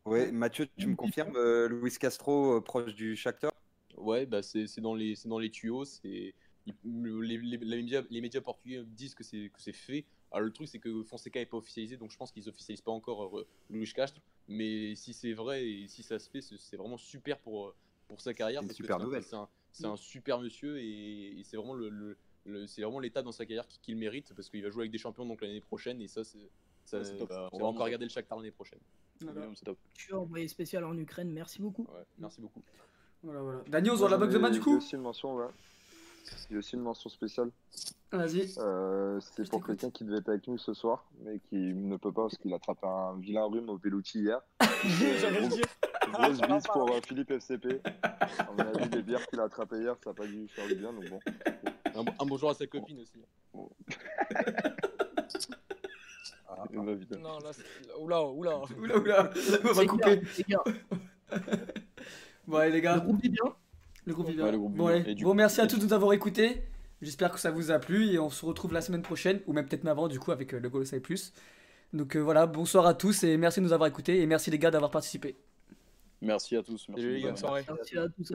Ouais, Mathieu, tu me confirmes, euh, Luis Castro euh, proche du Shakhtar? Ouais, bah c'est c'est dans, les- c'est dans les tuyaux. c'est les, les- les médias, les médias portugais disent que c'est que c'est fait. Alors le truc, c'est que Fonseca n'est pas officialisé, donc je pense qu'ils officialisent pas encore euh, Luis Castro. Mais si c'est vrai et si ça se fait, c'est c'est vraiment super pour, euh, pour sa carrière. Super c'est un- nouvelle. C'est un, c'est un super monsieur et, et c'est vraiment le, le- le- c'est vraiment l'état dans sa carrière qui- qu'il mérite parce qu'il va jouer avec des champions donc l'année prochaine et ça, c'est ça, Ouais, c'est top. bah, on va encore regarder le Shakhtar l'année prochaine. Voilà. C'est top. Je suis envoyé spécial en Ukraine, merci beaucoup. Ouais, merci beaucoup. Voilà, voilà. Daniel, on Moi, la j'en box de ai- main du coup aussi une mention, ouais. J'ai aussi une mention spéciale. Vas-y. Euh, c'est pour quelqu'un qui devait être avec nous ce soir, mais qui ne peut pas parce qu'il a attrapé un vilain rhume au Pelucci hier. J'allais le dire. Grosse bise pour euh, Philippe FCP. À mon avis, les bières qu'il a attrapées hier, ça n'a pas dû faire du bien, donc bon. Un, bon- un bonjour à sa copine aussi. Il va vite. Non, là, oula, oula. Oula, oula. On va couper. gars, les gars, Bon, allez, les le gars. groupe dit bien. Le groupe Ouais, vivant. le groupe Bon, allez. Bon, coup- merci à tous de nous avoir écoutés. J'espère que ça vous a plu et on se retrouve la semaine prochaine, ou même peut-être même avant, du coup, avec euh, le Goal Save Plus. Donc euh, voilà, bonsoir à tous et merci de nous avoir écoutés et merci les gars d'avoir participé. Merci à tous. Merci, à tous.